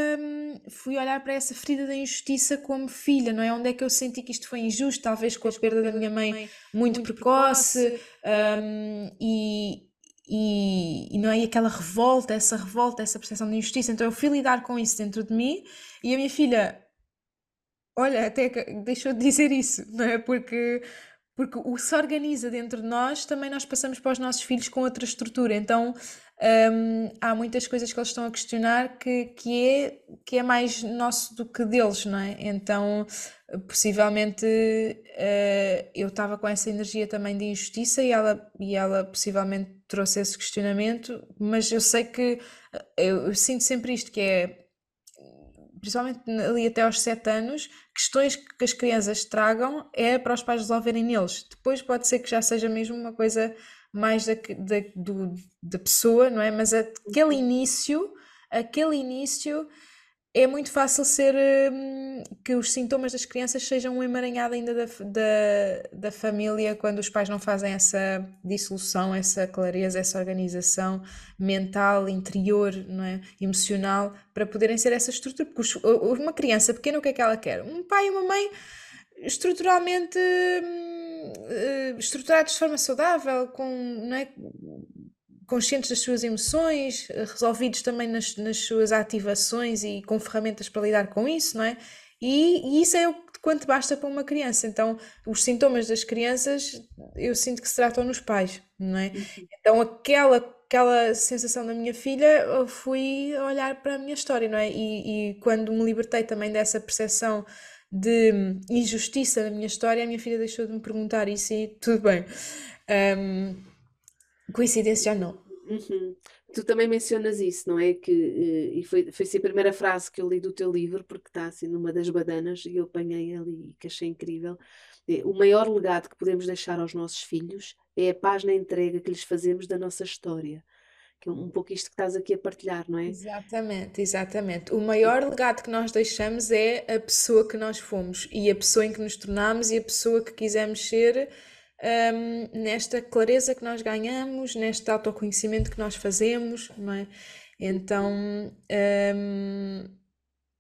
fui olhar para essa ferida da injustiça como filha, não é? Onde é que eu senti que isto foi injusto? Talvez com a perda da minha mãe muito, precoce, um, e, e, e, não é? E aquela revolta, essa revolta, essa percepção de injustiça. Então eu fui lidar com isso dentro de mim e a minha filha, olha, até deixou de dizer isso, não é? Porque porque o que se organiza dentro de nós, também nós passamos para os nossos filhos com outra estrutura. Então um, há muitas coisas que eles estão a questionar que, que, é, que é mais nosso do que deles, não é? Então, possivelmente uh, eu estava com essa energia também de injustiça e ela, e ela possivelmente trouxe esse questionamento, mas eu sei que eu, eu sinto sempre isto, que é principalmente ali até aos 7 anos, questões que as crianças tragam é para os pais resolverem neles. Depois pode ser que já seja mesmo uma coisa mais da, da, do, da pessoa, não é? Mas aquele início, aquele início é muito fácil ser hum, que os sintomas das crianças sejam um emaranhado ainda da, da, da família quando os pais não fazem essa dissolução, essa clareza, essa organização mental, interior, não é? emocional, para poderem ser essa estrutura. Porque os, uma criança pequena, o que é que ela quer? Um pai e uma mãe estruturalmente hum, eh, estruturados de forma saudável, com, não é? Conscientes das suas emoções, eh, resolvidos também nas, nas suas ativações e com ferramentas para lidar com isso, não é? E, e, isso é o quanto basta para uma criança. Então, os sintomas das crianças, eu sinto que se tratam nos pais, não é? Uhum. Então, aquela, aquela sensação da minha filha, eu fui olhar para a minha história, não é? E, e quando me libertei também dessa percepção de injustiça na minha história, a minha filha deixou de me perguntar isso e tudo bem. Um, Coincidência ou não. Uhum. Tu também mencionas isso, não é? Que, eh, e foi, foi assim a primeira frase que eu li do teu livro, porque está assim numa das badanas e eu apanhei ali e que achei incrível. É, o maior legado que podemos deixar aos nossos filhos é a paz na entrega que lhes fazemos da nossa história. Que é um pouco isto que estás aqui a partilhar, não é? Exatamente, exatamente. O maior legado que nós deixamos é a pessoa que nós fomos e a pessoa em que nos tornamos e a pessoa que quisemos ser um, nesta clareza que nós ganhamos, neste autoconhecimento que nós fazemos, não é? Então, um,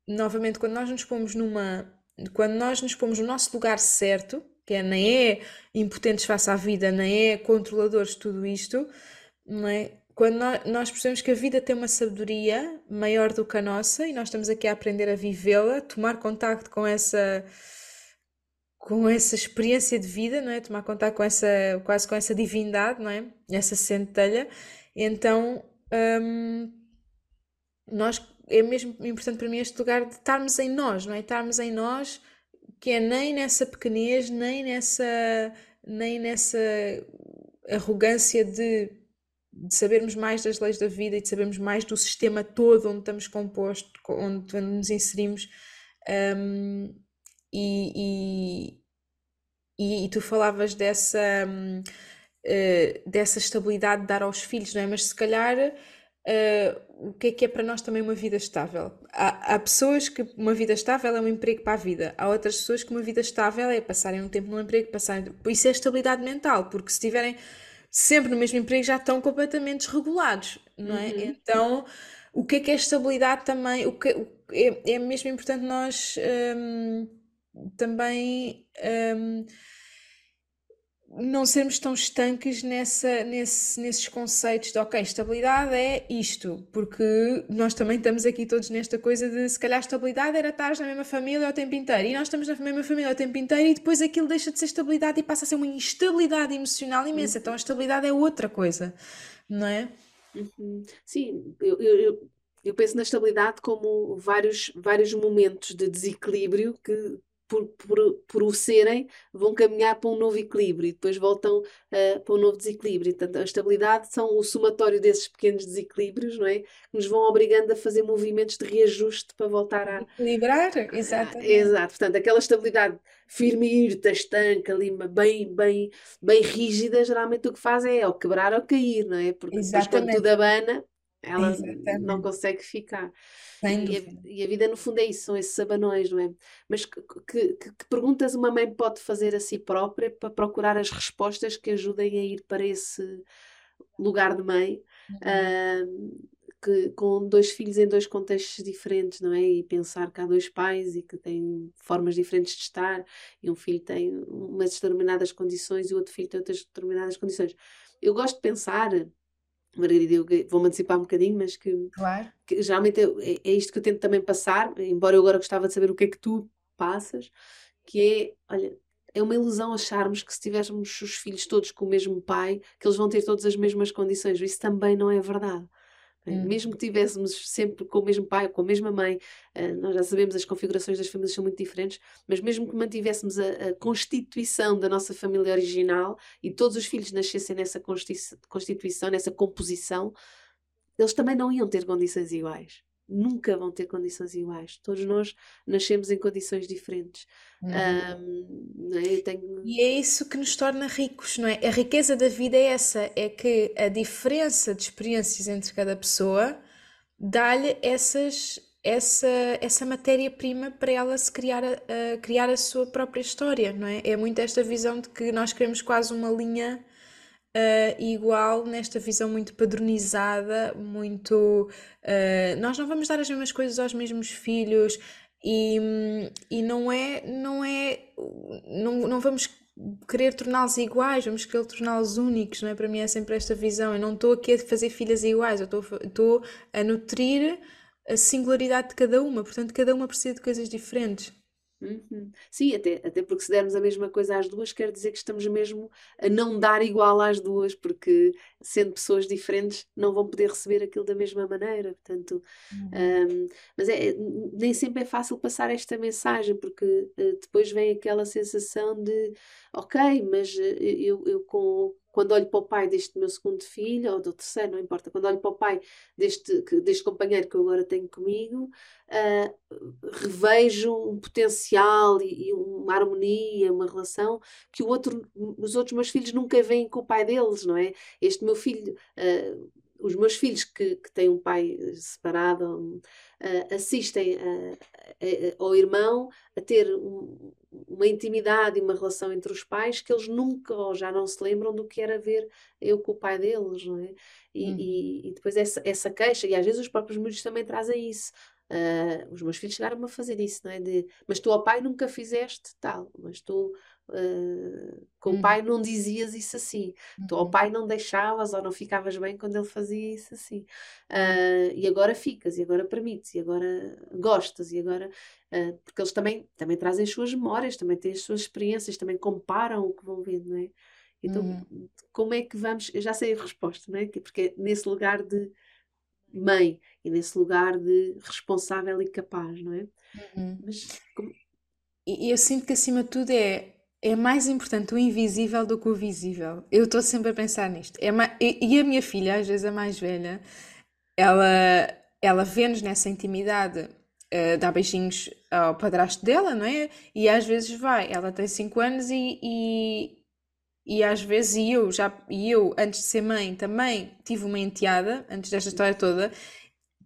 novamente, quando nós nos pomos numa. Quando nós nos pomos no nosso lugar certo, que é, nem é impotentes face à vida, nem é controladores de tudo isto, não é? Quando nós, percebemos que a vida tem uma sabedoria maior do que a nossa e nós estamos aqui a aprender a vivê-la, tomar contacto com essa com essa experiência de vida, não é? Tomar contato com essa, quase com essa divindade, não é? Essa centelha. Então, hum, nós, é mesmo importante para mim este lugar de estarmos em nós, não é? Estarmos em nós, que é nem nessa pequenez, nem nessa, nem nessa arrogância de, de sabermos mais das leis da vida e de sabermos mais do sistema todo onde estamos compostos, onde, onde nos inserimos. Um, e, e, e, tu falavas dessa, uh, dessa estabilidade de dar aos filhos, não é? Mas se calhar uh, o que é que é para nós também uma vida estável? Há, há, pessoas que uma vida estável é um emprego para a vida, há outras pessoas que uma vida estável é passarem um tempo num emprego, passarem. Isso é estabilidade mental, porque se estiverem sempre no mesmo emprego já estão completamente desregulados, não é? Uhum. Então o que é que é estabilidade também? O que, é, é mesmo importante nós. Um, também um, não sermos tão estanques nessa, nesse, nesses conceitos de ok, estabilidade é isto, porque nós também estamos aqui todos nesta coisa de se calhar estabilidade era estar na mesma família o tempo inteiro e nós estamos na mesma família o tempo inteiro e depois aquilo deixa de ser estabilidade e passa a ser uma instabilidade emocional imensa. Então a estabilidade é outra coisa, não é? Uhum. Sim, eu, eu, eu penso na estabilidade como vários, vários momentos de desequilíbrio que por, por, por o serem, vão caminhar para um novo equilíbrio e depois voltam uh, para um novo desequilíbrio. Portanto, a estabilidade são o somatório desses pequenos desequilíbrios, não é? Que nos vão obrigando a fazer movimentos de reajuste para voltar a. Equilibrar, exatamente. Exato, portanto, aquela estabilidade firme e estanca ali, bem, bem, bem rígida, geralmente o que faz é ou quebrar ou cair, não é? Porque depois quando tudo abana, ela Exatamente. não consegue ficar. E a, e a, vida, no fundo, é isso, são esses abanões, não é? Mas que, que, que, perguntas uma mãe pode fazer a si própria para procurar as respostas que ajudem a ir para esse lugar de mãe, uhum. uh, que, com dois filhos em dois contextos diferentes, não é? E pensar que há dois pais e que têm formas diferentes de estar, e um filho tem umas determinadas condições e o outro filho tem outras determinadas condições. Eu gosto de pensar Margarida, eu vou-me antecipar um bocadinho, mas que, claro. que geralmente é, é, isto que eu tento também passar, embora eu agora gostava de saber o que é que tu passas, que é, olha, é uma ilusão acharmos que se tivermos os filhos todos com o mesmo pai, que eles vão ter todas as mesmas condições. Isso também não é verdade. Hum. Mesmo que tivéssemos sempre com o mesmo pai, com a mesma mãe, uh, nós já sabemos as configurações das famílias são muito diferentes, mas mesmo que mantivéssemos a, a constituição da nossa família original e todos os filhos nascessem nessa constituição, nessa composição, eles também não iam ter condições iguais nunca vão ter condições iguais. Todos nós nascemos em condições diferentes. Uhum. Um, é? tenho... E é isso que nos torna ricos, não é? A riqueza da vida é essa, é que a diferença de experiências entre cada pessoa dá-lhe essas essa, essa matéria-prima para ela se criar a, a, criar a sua própria história, não é? É muito esta visão de que nós queremos quase uma linha uh, igual nesta visão muito padronizada, muito. Uh, nós não vamos dar as mesmas coisas aos mesmos filhos e, e não é. Não, é não, não vamos querer torná-los iguais, vamos querer torná-los únicos, não é? Para mim é sempre esta visão. Eu não estou aqui a fazer filhas iguais, eu estou, a nutrir a singularidade de cada uma, portanto, cada uma precisa de coisas diferentes. Uhum. Sim, até, até porque se dermos a mesma coisa às duas, quer dizer que estamos mesmo a não dar igual às duas, porque sendo pessoas diferentes não vão poder receber aquilo da mesma maneira. Portanto, uhum. um, mas é, nem sempre é fácil passar esta mensagem, porque uh, depois vem aquela sensação de ok, mas uh, eu, eu com, quando olho para o pai deste meu segundo filho, ou do terceiro, não importa, quando olho para o pai deste, deste companheiro que eu agora tenho comigo, uh, revejo um potencial e, e, uma harmonia, uma relação que o outro, os outros meus filhos nunca veem com o pai deles, não é? Este meu filho. Uh, os meus filhos que, que têm um pai separado uh, assistem ao irmão a ter um, uma intimidade e uma relação entre os pais que eles nunca ou já não se lembram do que era ver eu com o pai deles, não é? E, hum. e, e depois essa, essa queixa, e às vezes os próprios miúdos também trazem isso. Uh, os meus filhos chegaram a fazer isso, não é? De, mas tu ao pai nunca fizeste tal, mas tu uh, com o pai não dizias isso assim, tu ao uhum. pai não deixavas ou não ficavas bem quando ele fazia isso assim, uh, e agora ficas, e agora permites, e agora gostas, e agora porque eles também, também trazem as suas memórias, também têm as suas experiências, também comparam o que vão vendo, não é? Então, uhum. como é que vamos? Eu já sei a resposta, não é? Porque é nesse lugar de mãe e nesse lugar de responsável e capaz, não é? Uhum. Mas como... E eu sinto que acima de tudo é é mais importante o invisível do que o visível. Eu estou sempre a pensar nisto. É e, a minha filha, às vezes a mais velha, ela, ela vê-nos nessa intimidade, uh, dá beijinhos ao padrasto dela, não é? E às vezes vai. Ela tem 5 anos e, e, e às vezes e eu já e eu antes de ser mãe também tive uma enteada antes desta história toda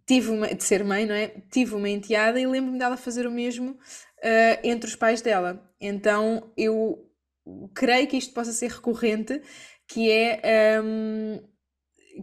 tive uma de ser mãe não é tive uma enteada e lembro-me dela fazer o mesmo uh, entre os pais dela então eu creio que isto possa ser recorrente que é um,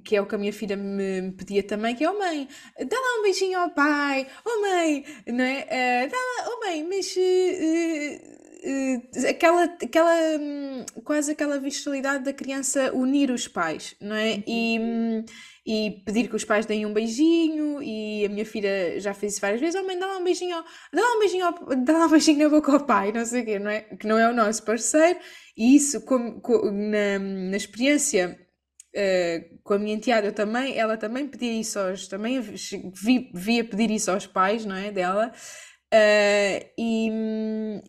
que é o que a minha filha me pedia também, que é, oh mãe, dá lá um beijinho ao pai, oh mãe, não é? Uh, dá lá, oh mãe, mas uh, uh, aquela, aquela um, quase aquela visualidade da criança unir os pais, não é? E, e pedir que os pais deem um beijinho, e a minha filha já fez isso várias vezes, oh mãe, dá lá um beijinho, dá lá um beijinho, dá lá um beijinho na boca ao pai, não sei o quê, não é? Que não é o nosso parceiro, e isso com, com, na, na experiência Uh, com a minha enteada eu também, ela também pedia isso aos, também vi, via pedir isso aos pais, não é, dela, Uh, e,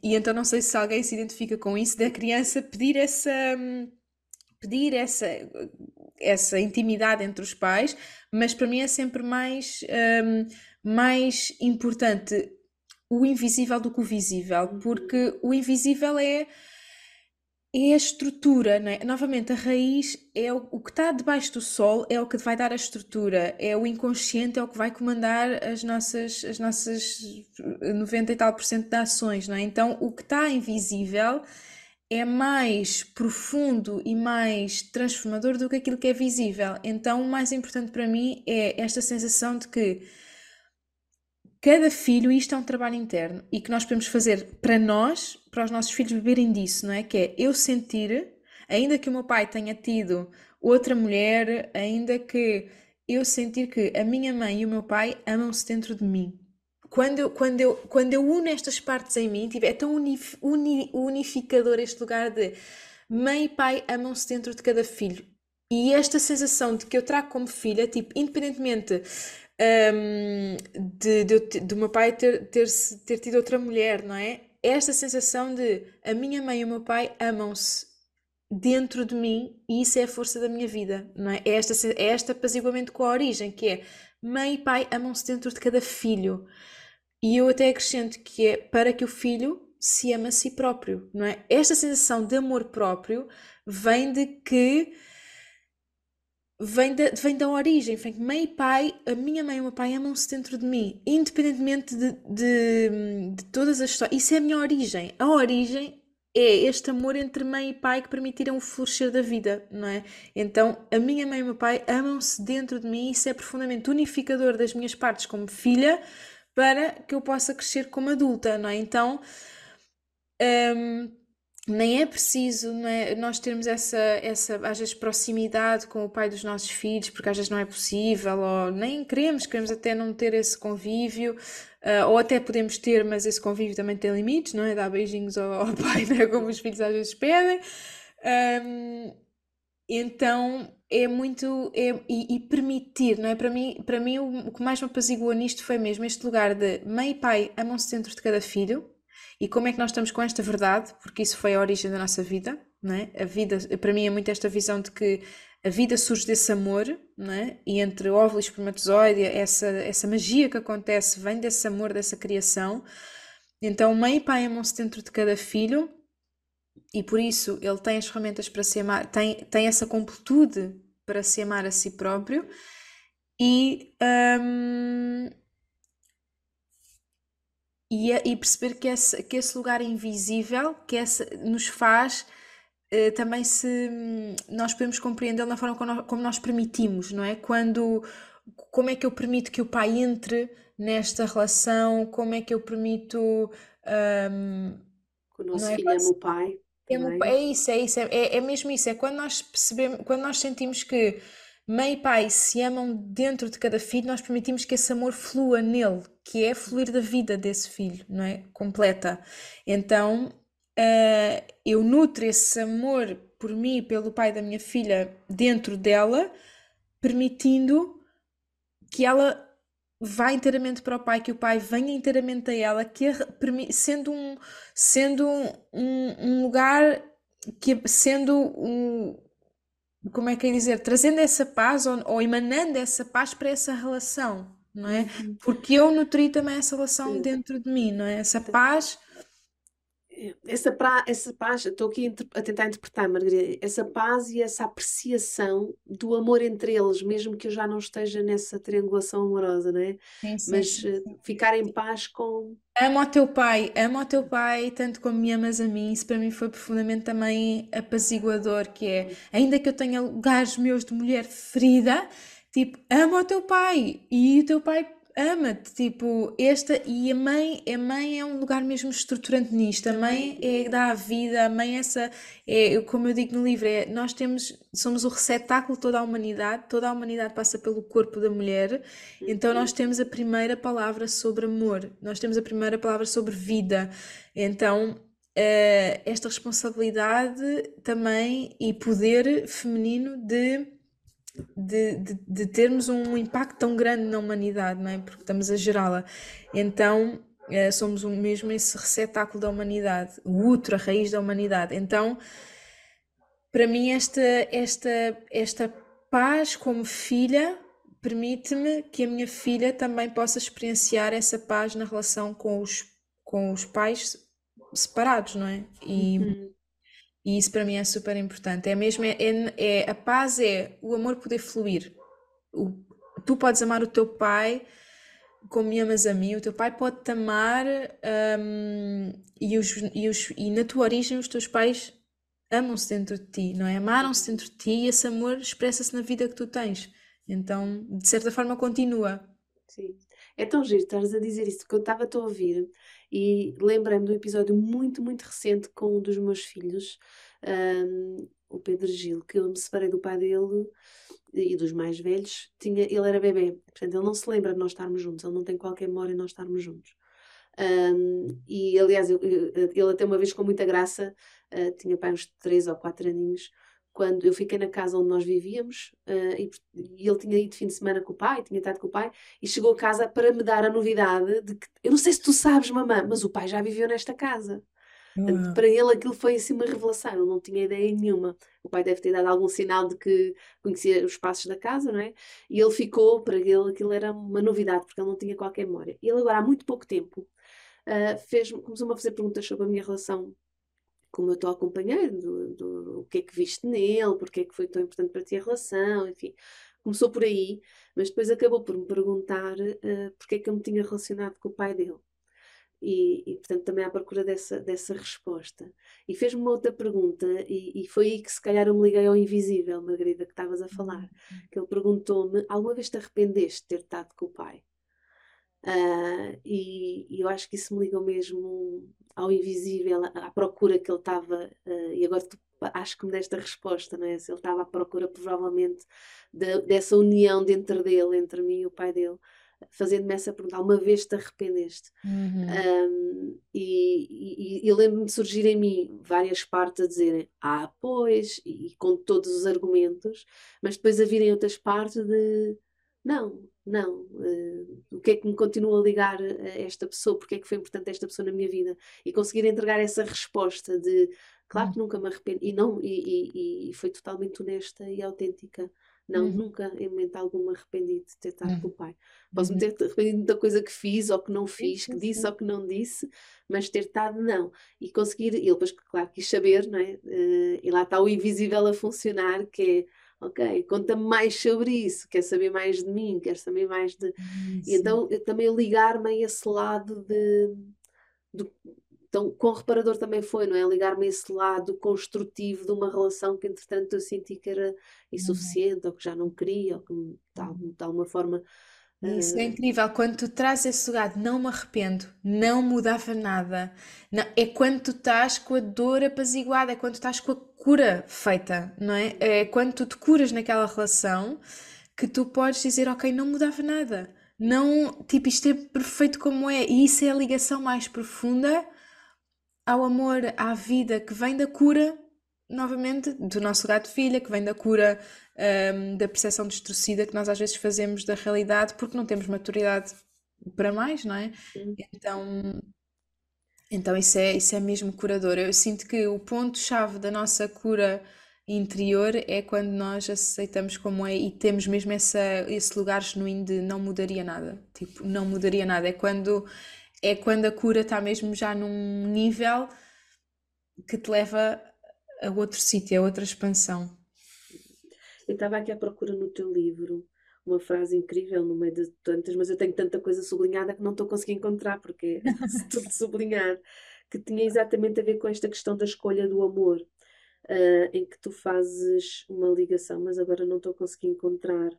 e então não sei se alguém se identifica com isso da criança pedir essa pedir essa essa intimidade entre os pais, mas para mim é sempre mais um, mais importante o invisível do que o visível, porque o invisível é é a estrutura, não é? Novamente, a raiz é o, o que está debaixo do sol, é o que vai dar a estrutura, é o inconsciente, é o que vai comandar as nossas, as nossas 90 e tal por cento de ações, não é? Então, o que está invisível é mais profundo e mais transformador do que aquilo que é visível. Então, o mais importante para mim é esta sensação de que cada filho, isto é um trabalho interno e que nós podemos fazer para nós, para os nossos filhos beberem disso, não é? Que é eu sentir, ainda que o meu pai tenha tido outra mulher, ainda que eu sentir que a minha mãe e o meu pai amam-se dentro de mim. Quando eu, quando, eu, quando eu uno estas partes em mim, tipo, é tão uni, unificador este lugar de mãe e pai amam-se dentro de cada filho. E esta sensação de que eu trago como filha, tipo, independentemente um, de, de, de, meu pai ter, ter, ter tido outra mulher, não é? Esta sensação de a minha mãe e o meu pai amam-se dentro de mim e isso é a força da minha vida, não é? É, esta, é este apaziguamento com a origem, que é mãe e pai amam-se dentro de cada filho. E eu até acrescento que é para que o filho se ama a si próprio, não é? Esta sensação de amor próprio vem de que vem da, vem da origem, vem que mãe e pai, a minha mãe e o meu pai amam-se dentro de mim, independentemente de, de, de todas as histórias. Isso é a minha origem. A origem é este amor entre mãe e pai que permitiram o florescer da vida, não é? Então, a minha mãe e o meu pai amam-se dentro de mim e isso é profundamente unificador das minhas partes como filha para que eu possa crescer como adulta, não é? Então, hum, nem é preciso não é, nós termos essa, essa, às vezes, proximidade com o pai dos nossos filhos, porque às vezes não é possível, ou nem queremos, queremos até não ter esse convívio, uh, ou até podemos ter, mas esse convívio também tem limites, não é? Dar beijinhos ao, ao pai, é? Como os filhos às vezes pedem. Um, então é muito é, e, e, permitir, não é? Para mim, para mim o, o que mais me apaziguou nisto foi mesmo este lugar de mãe e pai amam-se dentro de cada filho, e como é que nós estamos com esta verdade? Porque isso foi a origem da nossa vida, não é? A vida, para mim, é muito esta visão de que a vida surge desse amor, não é? E entre óvulo e espermatozoide, essa, essa magia que acontece vem desse amor, dessa criação. Então, mãe e pai amam-se dentro de cada filho e por isso ele tem as ferramentas para se amar, tem, tem essa completude para se amar a si próprio e. Um, e, e perceber que esse, que esse lugar invisível que essa, nos faz uh, também se hum, nós podemos compreender na forma como nós, como nós, permitimos, não é? Quando como é que eu permito que o pai entre nesta relação, como é que eu permito um, o nosso é, filho ama o pai. É, é, isso, é isso, é, é mesmo isso, é quando nós percebemos, quando nós sentimos que mãe e pai se amam dentro de cada filho, nós permitimos que esse amor flua nele, que é fluir da vida desse filho, não é? Completa. Então, uh, eu nutro esse amor por mim e pelo pai da minha filha dentro dela, permitindo que ela vá inteiramente para o pai, que o pai venha inteiramente a ela, que sendo um, sendo um, um lugar que sendo um, como é que é dizer, trazendo essa paz ou, ou emanando essa paz para essa relação não é? Uhum. Porque eu nutri também essa relação dentro de mim, não é? Essa paz. Essa, pra, essa paz, estou aqui a tentar interpretar, Margarida, essa paz e essa apreciação do amor entre eles, mesmo que eu já não esteja nessa triangulação amorosa, não é? Sim, sim, Mas sim, sim. ficar em paz com. Amo ao teu pai, amo ao teu pai, tanto como me amas a mim, isso para mim foi profundamente também apaziguador, que é, ainda que eu tenha lugares meus de mulher ferida, tipo, ama o teu pai e o teu pai ama-te, tipo, esta e a mãe, a mãe é um lugar mesmo estruturante nisto, a mãe é dá a vida, a mãe é essa, é, como eu digo no livro, é, nós temos, somos o receptáculo de toda a humanidade, toda a humanidade passa pelo corpo da mulher, então nós uhum. temos a primeira palavra sobre amor, nós temos a primeira palavra sobre vida, então uh, esta responsabilidade também e poder feminino de de, de, de, termos um impacto tão grande na humanidade, não é? Porque estamos a gerá-la. Então, Uh, somos mesmo esse receptáculo da humanidade, o útero, a raiz da humanidade. Então, para mim, esta, esta, esta paz como filha permite-me que a minha filha também possa experienciar essa paz na relação com os, com os pais separados, não é? E, uhum. E isso para mim é super importante. É mesmo, é, é, é, a paz é o amor poder fluir. O, tu podes amar o teu pai como me amas a mim, o teu pai pode-te amar um, e, os, e, os, e na tua origem os teus pais amam-se dentro de ti, não é? Amaram-se dentro de ti e esse amor expressa-se na vida que tu tens. Então, de certa forma, continua. Sim. É tão giro estás a dizer isso, que eu estava a ouvir e lembrei-me de um episódio muito, muito recente com um dos meus filhos, um, o Pedro Gil, que eu me separei do pai dele e dos mais velhos, tinha, ele era bebê, portanto ele não se lembra de nós estarmos juntos, ele não tem qualquer memória de nós estarmos juntos. Um, e aliás, eu, ele até uma vez com muita graça, uh, tinha pai uns 3 ou 4 aninhos, quando eu fiquei na casa onde nós vivíamos uh, e, e, ele tinha ido de fim de semana com o pai, tinha estado com o pai e chegou a casa para me dar a novidade de que eu não sei se tu sabes, mamãe, mas o pai já viveu nesta casa. Uhum. Para ele aquilo foi assim uma revelação, ele não tinha ideia nenhuma. O pai deve ter dado algum sinal de que conhecia os passos da casa, não é? E ele ficou, para ele aquilo era uma novidade, porque ele não tinha qualquer memória. E ele agora, há muito pouco tempo, uh, fez, começou-me a fazer perguntas sobre a minha relação com o meu atual companheiro, do, do, o que é que viste nele, porque é que foi tão importante para ti a relação, enfim. Começou por aí, mas depois acabou por me perguntar uh, porque é que eu me tinha relacionado com o pai dele. E, e, portanto também à procura dessa, dessa resposta. E fez-me uma outra pergunta, e, e, foi aí que se calhar eu me liguei ao invisível, Margarida, que estavas a falar. Uhum. Que ele perguntou-me: alguma vez te arrependeste de ter estado com o pai? Uh, e, e, eu acho que isso me ligou mesmo ao invisível, à procura que ele estava. Uh, e agora tu, acho que me deste a resposta, não é? Se ele estava à procura, provavelmente, de, dessa união dentro dele, entre mim e o pai dele fazendo-me essa pergunta, alguma vez te arrependeste? Uhum. Um, e, e, e lembro-me de surgir em mim várias partes a dizerem, ah, pois, e, e, com todos os argumentos, mas depois a virem outras partes de, não, não, uh, o que é que me continua a ligar a esta pessoa, porque é que foi importante esta pessoa na minha vida, e conseguir entregar essa resposta de, claro que uhum. nunca me arrependo, e não, e, e foi totalmente honesta e autêntica. Não, uhum. nunca em momento algum me arrependi de ter estado uhum. com o pai. Posso-me uhum. ter arrependido de muita coisa que fiz ou que não fiz, que disse ou que não disse, mas ter estado, não. E conseguir, e ele depois, claro, quis saber, não é? Uh, e lá está o invisível a funcionar, que é, ok, conta-me mais sobre isso, quer saber mais de mim, quer saber mais de. e então eu também ligar-me a esse lado de. Do, então, com o reparador também foi, não é? Ligar-me a esse lado construtivo de uma relação que, entretanto, eu senti que era insuficiente, uhum. ou que já não queria, ou que de, de alguma forma. Isso é incrível. Quando tu trazes esse lugar, não me arrependo, não mudava nada. Não, é quando tu estás com a dor apaziguada, é quando tu estás com a cura feita, não é? É quando tu te curas naquela relação que tu podes dizer, ok, não mudava nada. Não, tipo, isto é perfeito como é. E isso é a ligação mais profunda ao amor, à vida que vem da cura, novamente, do nosso lugar de filha, que vem da cura um, da percepção distorcida que nós às vezes fazemos da realidade porque não temos maturidade para mais, não é? Sim. Então, então isso é, isso é mesmo curador. Eu sinto que o ponto-chave da nossa cura interior é quando nós aceitamos como é e temos mesmo essa, esse lugar genuíno de não mudaria nada. Tipo, não mudaria nada. É quando é quando a cura está mesmo já num nível que te leva a outro sítio, a outra expansão. Eu estava aqui à procura no teu livro uma frase incrível no meio de tantas, mas eu tenho tanta coisa sublinhada que não estou conseguindo encontrar, porque é tudo sublinhado, que tinha exatamente a ver com esta questão da escolha do amor, uh, em que tu fazes uma ligação, mas agora não estou conseguindo encontrar.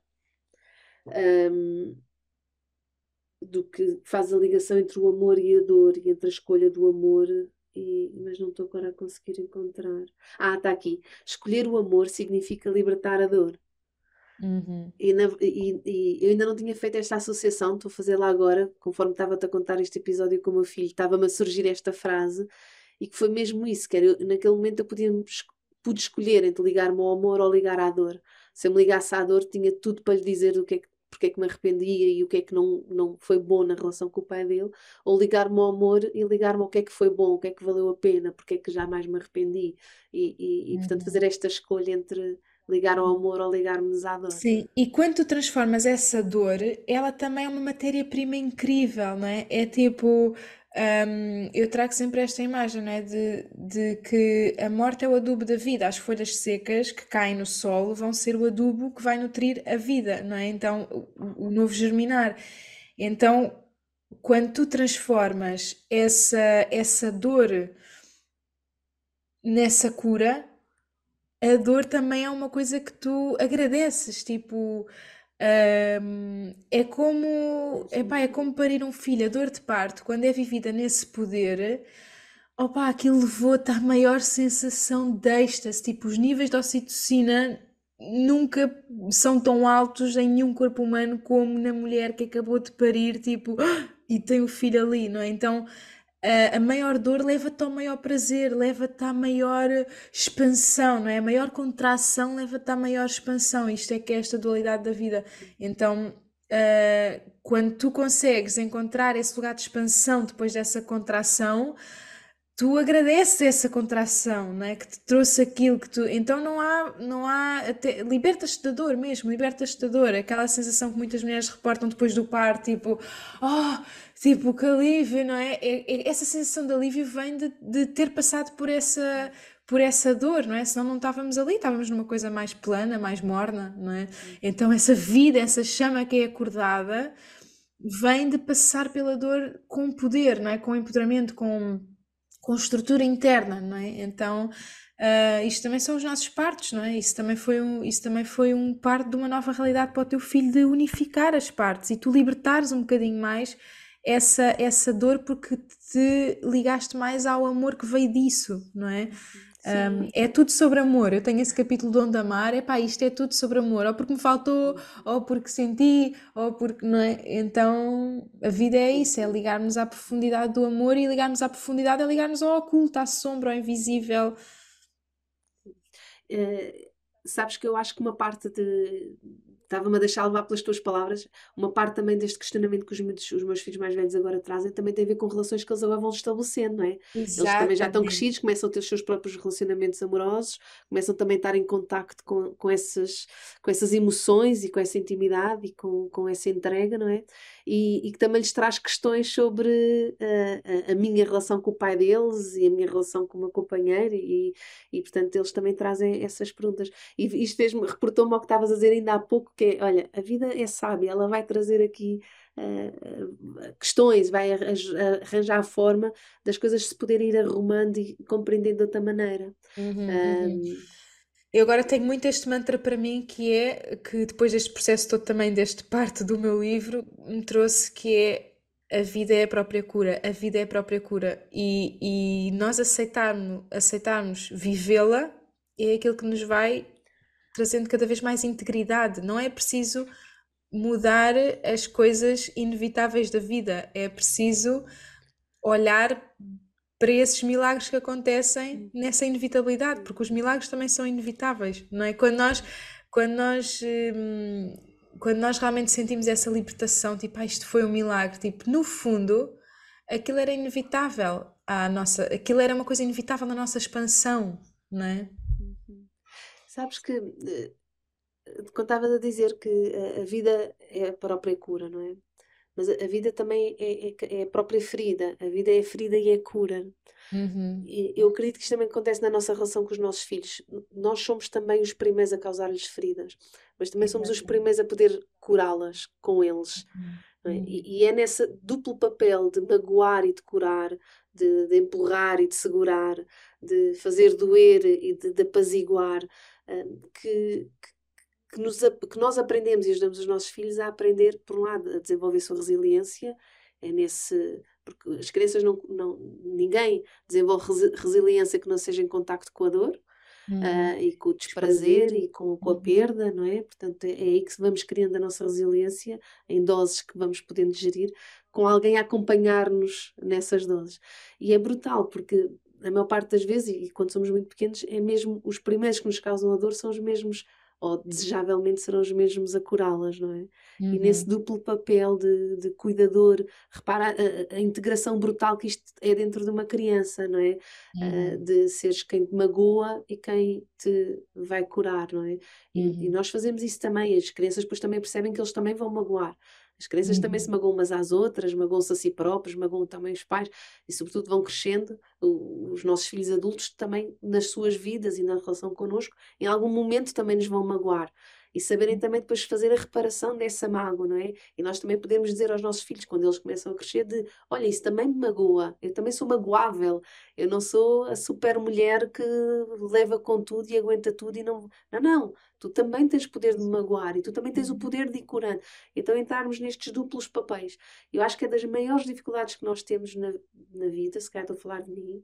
Um, do que faz a ligação entre o amor e a dor e entre a escolha do amor e, mas não estou agora a conseguir encontrar. Ah, está aqui. Escolher o amor significa libertar a dor. Uhum. E, na, e, e, eu ainda não tinha feito esta associação, estou a fazer lá agora, conforme estava-te a contar este episódio com o meu filho, estava-me a surgir esta frase e que foi mesmo isso, que era, eu, naquele momento eu podia, pude escolher entre ligar-me ao amor ou ligar à dor. Se eu me ligasse à dor, tinha tudo para lhe dizer do que é que porque é que me arrependia e o que é que não, não foi bom na relação com o pai dele, ou ligar-me ao amor e ligar-me ao que é que foi bom, o que é que valeu a pena, porque é que jamais me arrependi. E, e, e portanto, uhum. fazer esta escolha entre ligar ao amor ou ligar-nos à dor. Sim, e quando tu transformas essa dor, ela também é uma matéria-prima incrível, não é? É tipo. Um, eu trago sempre esta imagem é? de, de que a morte é o adubo da vida. As folhas secas que caem no solo vão ser o adubo que vai nutrir a vida, não é? Então, o, o novo germinar. Então, quando tu transformas essa, essa dor nessa cura, a dor também é uma coisa que tu agradeces, tipo, um, é como, epá, é como parir um filho, a dor de parto, quando é vivida nesse poder, opa, aquilo levou-te à maior sensação de êxtase, tipo, os níveis de ocitocina nunca são tão altos em nenhum corpo humano como na mulher que acabou de parir, tipo, e tem o filho ali, não é? Então, a, maior dor leva-te ao maior prazer, leva-te à maior expansão, não é? A maior contração leva-te à maior expansão. Isto é que é esta dualidade da vida. Então, uh, quando tu consegues encontrar esse lugar de expansão depois dessa contração, tu agradeces essa contração, não é? Que te trouxe aquilo que tu. Então não há. Não há até... Libertas-te da dor mesmo, libertas-te da dor. Aquela sensação que muitas mulheres reportam depois do par, tipo, oh, tipo, que alívio, não é? é, é essa sensação de alívio vem de, de ter passado por essa. Por essa dor, não é? Senão não estávamos ali, estávamos numa coisa mais plana, mais morna, não é? Então, essa vida, essa chama que é acordada, vem de passar pela dor com poder, não é? Com empoderamento, com, com estrutura interna, não é? Então, uh, isto também são os nossos partos, não é? Isso também foi um, isso também foi um parte de uma nova realidade para o teu filho de unificar as partes e tu libertares um bocadinho mais essa essa dor porque te ligaste mais ao amor que veio disso, não é? Um, é tudo sobre amor. Eu tenho esse capítulo de Onde Amar, é pá, isto é tudo sobre amor, ou porque me faltou, ou porque senti, ou porque, não é? Então a vida é isso, é ligarmos à profundidade do amor e ligarmos à profundidade é ligarmos ao oculto, à sombra, ao invisível. Uh, sabes que eu acho que uma parte de, estava-me a deixar levar pelas tuas palavras. Uma parte também deste questionamento que os meus, os meus filhos mais velhos agora trazem também tem a ver com relações que eles agora vão estabelecendo, não é? Exatamente. Eles também já estão crescidos, começam a ter os seus próprios relacionamentos amorosos, começam também a estar em contacto com, com, essas, com essas emoções e com essa intimidade e com, com essa entrega, não é? E, e que também lhes traz questões sobre a, a, a, minha relação com o pai deles e a minha relação com o meu companheiro, e, e portanto eles também trazem essas perguntas. E isto fez-me, reportou-me ao que estavas a dizer ainda há pouco, que é, olha, a vida é sábia, ela vai trazer aqui uh, questões, vai arranjar a forma das coisas se poderem ir arrumando e compreendendo de outra maneira. Uhum, um, Eu agora tenho muito este mantra para mim que é que depois deste processo todo também deste parte do meu livro me trouxe que é a vida é a própria cura, a vida é a própria cura e, e nós aceitarmos, aceitarmos vivê-la é aquilo que nos vai trazendo cada vez mais integridade. Não é preciso mudar as coisas inevitáveis da vida, é preciso olhar para esses milagres que acontecem nessa inevitabilidade, porque os milagres também são inevitáveis, não é? Quando nós, quando nós, hum, quando nós realmente sentimos essa libertação, tipo, ah, isto foi um milagre, tipo, no fundo, aquilo era inevitável à nossa, aquilo era uma coisa inevitável na nossa expansão, não é? Sabes que eh, contava a dizer que a, a vida é a própria cura, não é? Mas a, vida também é, é, é, a própria ferida. A vida é a ferida e é a cura. Uhum. E eu acredito que isto também acontece na nossa relação com os nossos filhos. Nós somos também os primeiros a causar-lhes feridas, mas também somos os primeiros a poder curá-las com eles. Uhum. É? E, e, é nesse duplo papel de magoar e de curar, de, de empurrar e de segurar, de fazer doer e de, de apaziguar, que, que, nos, que nós aprendemos e ajudamos os nossos filhos a aprender, por um lado, a desenvolver a sua resiliência, é nesse porque as crianças não, não ninguém desenvolve resiliência que não seja em contacto com a dor hum. uh, e com o desprazer e com, com a uhum. perda, não é? Portanto, é, é aí que vamos criando a nossa resiliência em doses que vamos podendo gerir, com alguém a acompanhar-nos nessas doses. E é brutal, porque a maior parte das vezes, e quando somos muito pequenos, é mesmo os primeiros que nos causam a dor são os mesmos ou desejavelmente serão os mesmos a curá-las, não é? Uhum. E nesse duplo papel de, de cuidador, repara a, a, integração brutal que isto é dentro de uma criança, não é? Uhum. Uh, de seres quem te magoa e quem te vai curar, não é? E, uhum. e, nós fazemos isso também, as crianças depois também percebem que eles também vão magoar. As crianças uhum. também se magoam umas às outras, magoam-se a si próprios, magoam também os pais e, sobretudo, vão crescendo. Os nossos filhos adultos também, nas suas vidas e na relação connosco, em algum momento também nos vão magoar e saberem também depois fazer a reparação dessa mágoa, não é? E nós também podemos dizer aos nossos filhos, quando eles começam a crescer, de olha, isso também me magoa, eu também sou magoável, eu não sou a super mulher que leva com tudo e aguenta tudo e não. Não, não, tu também tens poder de me magoar e tu também tens o poder de ir curando. Então entrarmos nestes duplos papéis. Eu acho que é das maiores dificuldades que nós temos na, na vida, se calhar estou a falar de mim,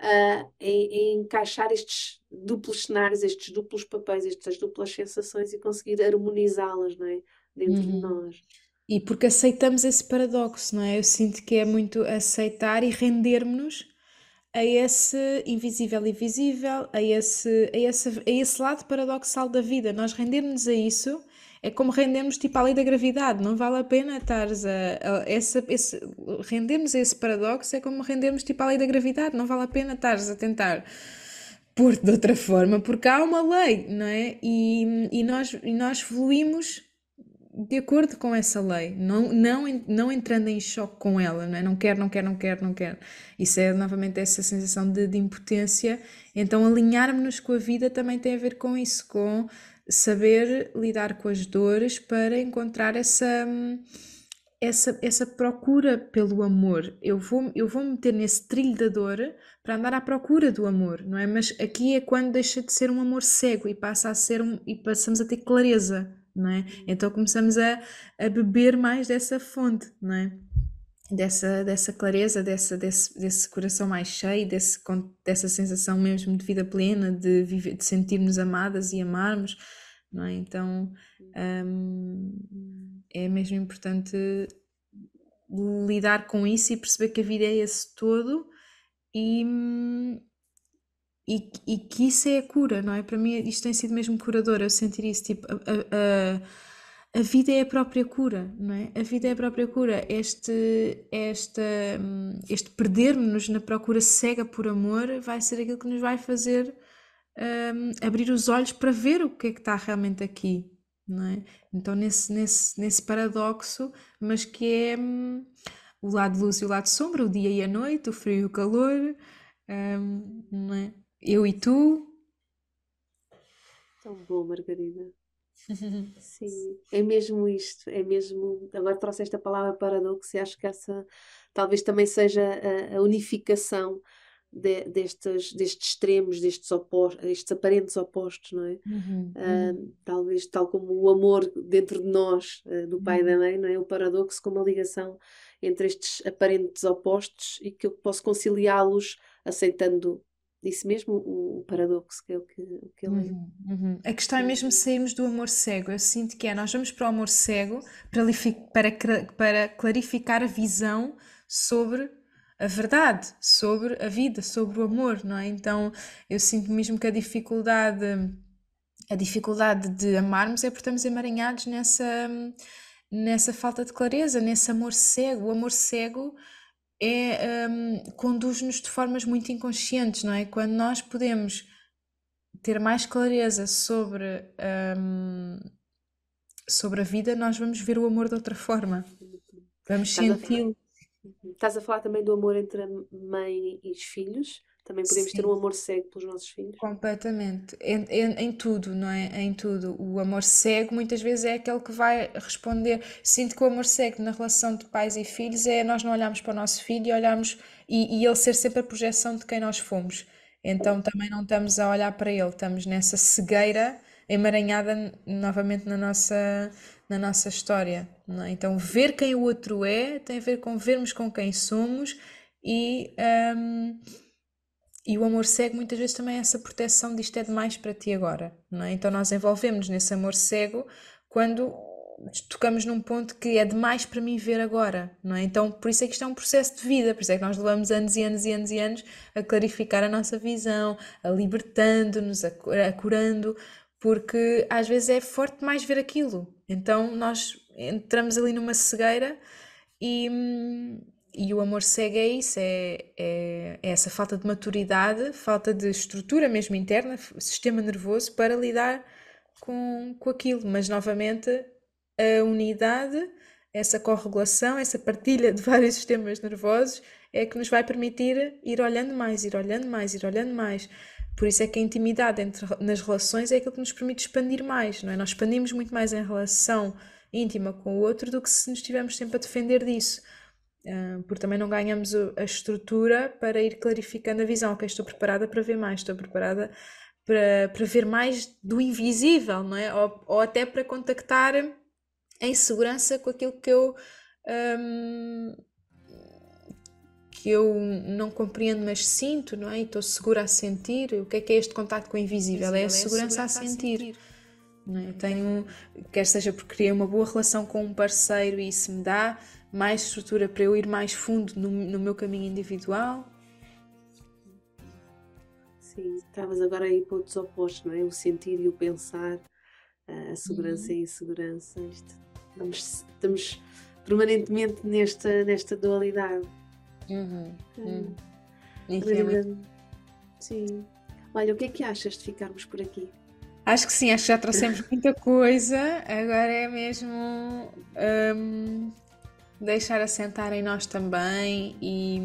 uh, em, em, encaixar estes duplos cenários, estes duplos papéis, estas duplas sensações e conseguir harmonizá-las não é? dentro uhum. de nós. E porque aceitamos esse paradoxo, não é? Eu sinto que é muito aceitar e rendermos-nos a esse invisível e visível, a esse, a, esse, a esse lado paradoxal da vida. Nós rendermos a isso é como rendermos tipo à lei da gravidade, não vale a pena estares a, a essa, esse, rendermos a esse paradoxo é como rendermos tipo à lei da gravidade, não vale a pena estares a tentar pôr-te de outra forma, porque há uma lei, não é? E, e, nós, e nós fluímos de acordo com essa lei, não, não, não entrando em choque com ela, não é? Não quero, não quero, não quero, não quero. Isso é novamente essa sensação de, de impotência. Então, alinharmos-nos com a vida também tem a ver com isso, com saber lidar com as dores para encontrar essa, essa, essa procura pelo amor. Eu vou, eu vou meter nesse trilho da dor para andar à procura do amor, não é? Mas aqui é quando deixa de ser um amor cego e passa a ser um, e passamos a ter clareza, não é? Então começamos a, a beber mais dessa fonte, não é? Dessa, dessa clareza, dessa, desse, desse coração mais cheio, desse, dessa sensação mesmo de vida plena, de, viver, de sentirmos amadas e amarmos não é? Então um, é mesmo importante lidar com isso e perceber que a vida é esse todo e, e, e que isso é a cura, não é? Para mim isto tem sido mesmo curador, eu sentir isso, tipo, a, a, a vida é a própria cura, não é? A vida é a própria cura. Este, esta, este perdermos-nos na procura cega por amor vai ser aquilo que nos vai fazer um, abrir os olhos para ver o que é que está realmente aqui, não é? Então, nesse, nesse, nesse paradoxo, mas que é um, o lado luz e o lado sombra, o dia e a noite, o frio e o calor, um, não é? Eu e tu. Tão bom, Margarida. Sim, é mesmo isto, é mesmo. Agora trouxe esta palavra paradoxo e acho que essa talvez também seja a, a unificação de, destes, destes extremos, destes, opostos, estes aparentes opostos, não é? Uhum, uh, talvez tal como o amor dentro de nós, uh, do pai uhum. e da mãe, não é? O paradoxo como a ligação entre estes aparentes opostos e que eu posso conciliá-los aceitando isso mesmo, o, paradoxo que é o que, que ele é. uhum, uhum. A questão é mesmo sairmos do amor cego. Eu sinto que é, nós vamos para o amor cego para, para, para clarificar a visão sobre a verdade sobre a vida, sobre o amor, não é? Então eu sinto mesmo que a dificuldade, a dificuldade de amarmos é porque estamos emaranhados nessa, nessa falta de clareza, nesse amor cego. O amor cego é, um, conduz-nos de formas muito inconscientes, não é? Quando nós podemos ter mais clareza sobre, um, sobre a vida, nós vamos ver o amor de outra forma. Vamos senti-lo. Estás a falar também do amor entre a mãe e os filhos? Também podemos Sim. ter um amor cego pelos nossos filhos? Completamente. Em, em, em, tudo, não é? Em tudo. O amor cego muitas vezes é aquele que vai responder. Sinto que o amor cego na relação de pais e filhos é nós não olharmos para o nosso filho e olharmos e, e ele ser sempre a projeção de quem nós fomos. Então também não estamos a olhar para ele, estamos nessa cegueira emaranhada novamente na nossa, na nossa história. É? Então, ver quem o outro é tem a ver com vermos com quem somos e, um, e o amor cego muitas vezes também é essa proteção de isto é demais para ti agora. Não é? Então, nós envolvemos nesse amor cego quando tocamos num ponto que é demais para mim ver agora, não é? Então, por isso é que isto é um processo de vida, por isso é que nós levamos anos e anos e anos e anos a clarificar a nossa visão, a libertando-nos, a, a curando, porque às vezes é forte mais ver aquilo. Então nós entramos ali numa cegueira e, e o amor cego é isso, é, é, é, essa falta de maturidade, falta de estrutura mesmo interna, sistema nervoso para lidar com, com aquilo. Mas novamente a unidade, essa corregulação, essa partilha de vários sistemas nervosos é que nos vai permitir ir olhando mais, ir olhando mais, ir olhando mais. Por isso é que a intimidade entre, nas relações é aquilo que nos permite expandir mais, não é? Nós expandimos muito mais em relação íntima com o outro do que se nos estivermos sempre a defender disso. Uh, porque também não ganhamos a estrutura para ir clarificando a visão. Ok, estou preparada para ver mais, estou preparada para, para ver mais do invisível, não é? Ou, ou até para contactar em segurança com aquilo que eu. Um, que eu não compreendo, mas sinto, não é? E estou segura a sentir. O que é que é este contato com o invisível? é a segurança, é a, segurança a sentir. A sentir. Não é? Eu tenho, quer seja porque criei uma boa relação com um parceiro e isso me dá mais estrutura para eu ir mais fundo no, no meu caminho individual. Sim, estavas agora aí pontos opostos, não é? O sentir e o pensar, a segurança uhum. e a insegurança. Estamos, estamos permanentemente nesta, nesta dualidade. Uhum. Uhum. É Sim. Olha, o que é que achas de ficarmos por aqui? Acho que sim, acho que já trouxemos muita coisa. Agora é mesmo um, deixar assentar em nós também e,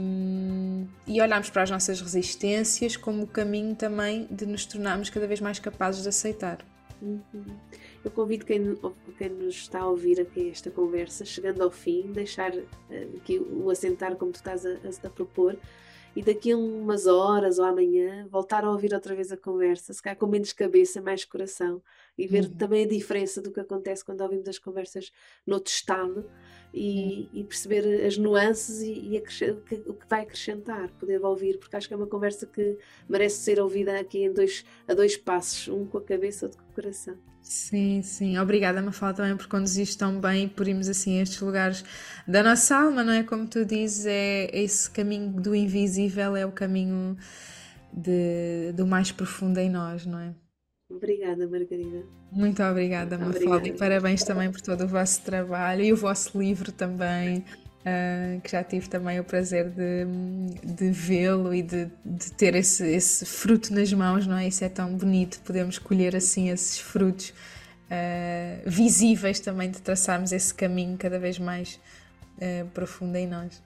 e olharmos para as nossas resistências como o caminho também de nos tornarmos cada vez mais capazes de aceitar. Uhum. Eu convido quem, quem nos está a ouvir aqui esta conversa, chegando ao fim, deixar uh, aqui o assentar como tu estás a, a, a, propor e daqui a umas horas ou amanhã voltar a ouvir outra vez a conversa, se calhar com menos cabeça, mais coração e ver uhum. também a diferença do que acontece quando ouvimos as conversas noutro estado e, e perceber as nuances e, e o que vai acrescentar, poder ouvir, porque acho que é uma conversa que merece ser ouvida aqui em dois, a dois passos, um com a cabeça, outro com o coração. Sim, sim. Obrigada, Mafalda, também por conduzir tão bem e por irmos assim a estes lugares da nossa alma, não é? Como tu dizes, é esse caminho do invisível, é o caminho de, do mais profundo em nós, não é? Obrigada, Margarida. Muito obrigada, Mafalda, e parabéns também por todo o vosso trabalho e o vosso livro também. Uh, que já tive também o prazer de, de vê-lo e de, de ter esse, esse, fruto nas mãos, não é? Isso é tão bonito, podemos colher assim esses frutos uh, visíveis também de traçarmos esse caminho cada vez mais uh, profundo em nós.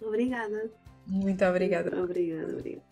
Obrigada. Muito obrigada. Obrigada, obrigada.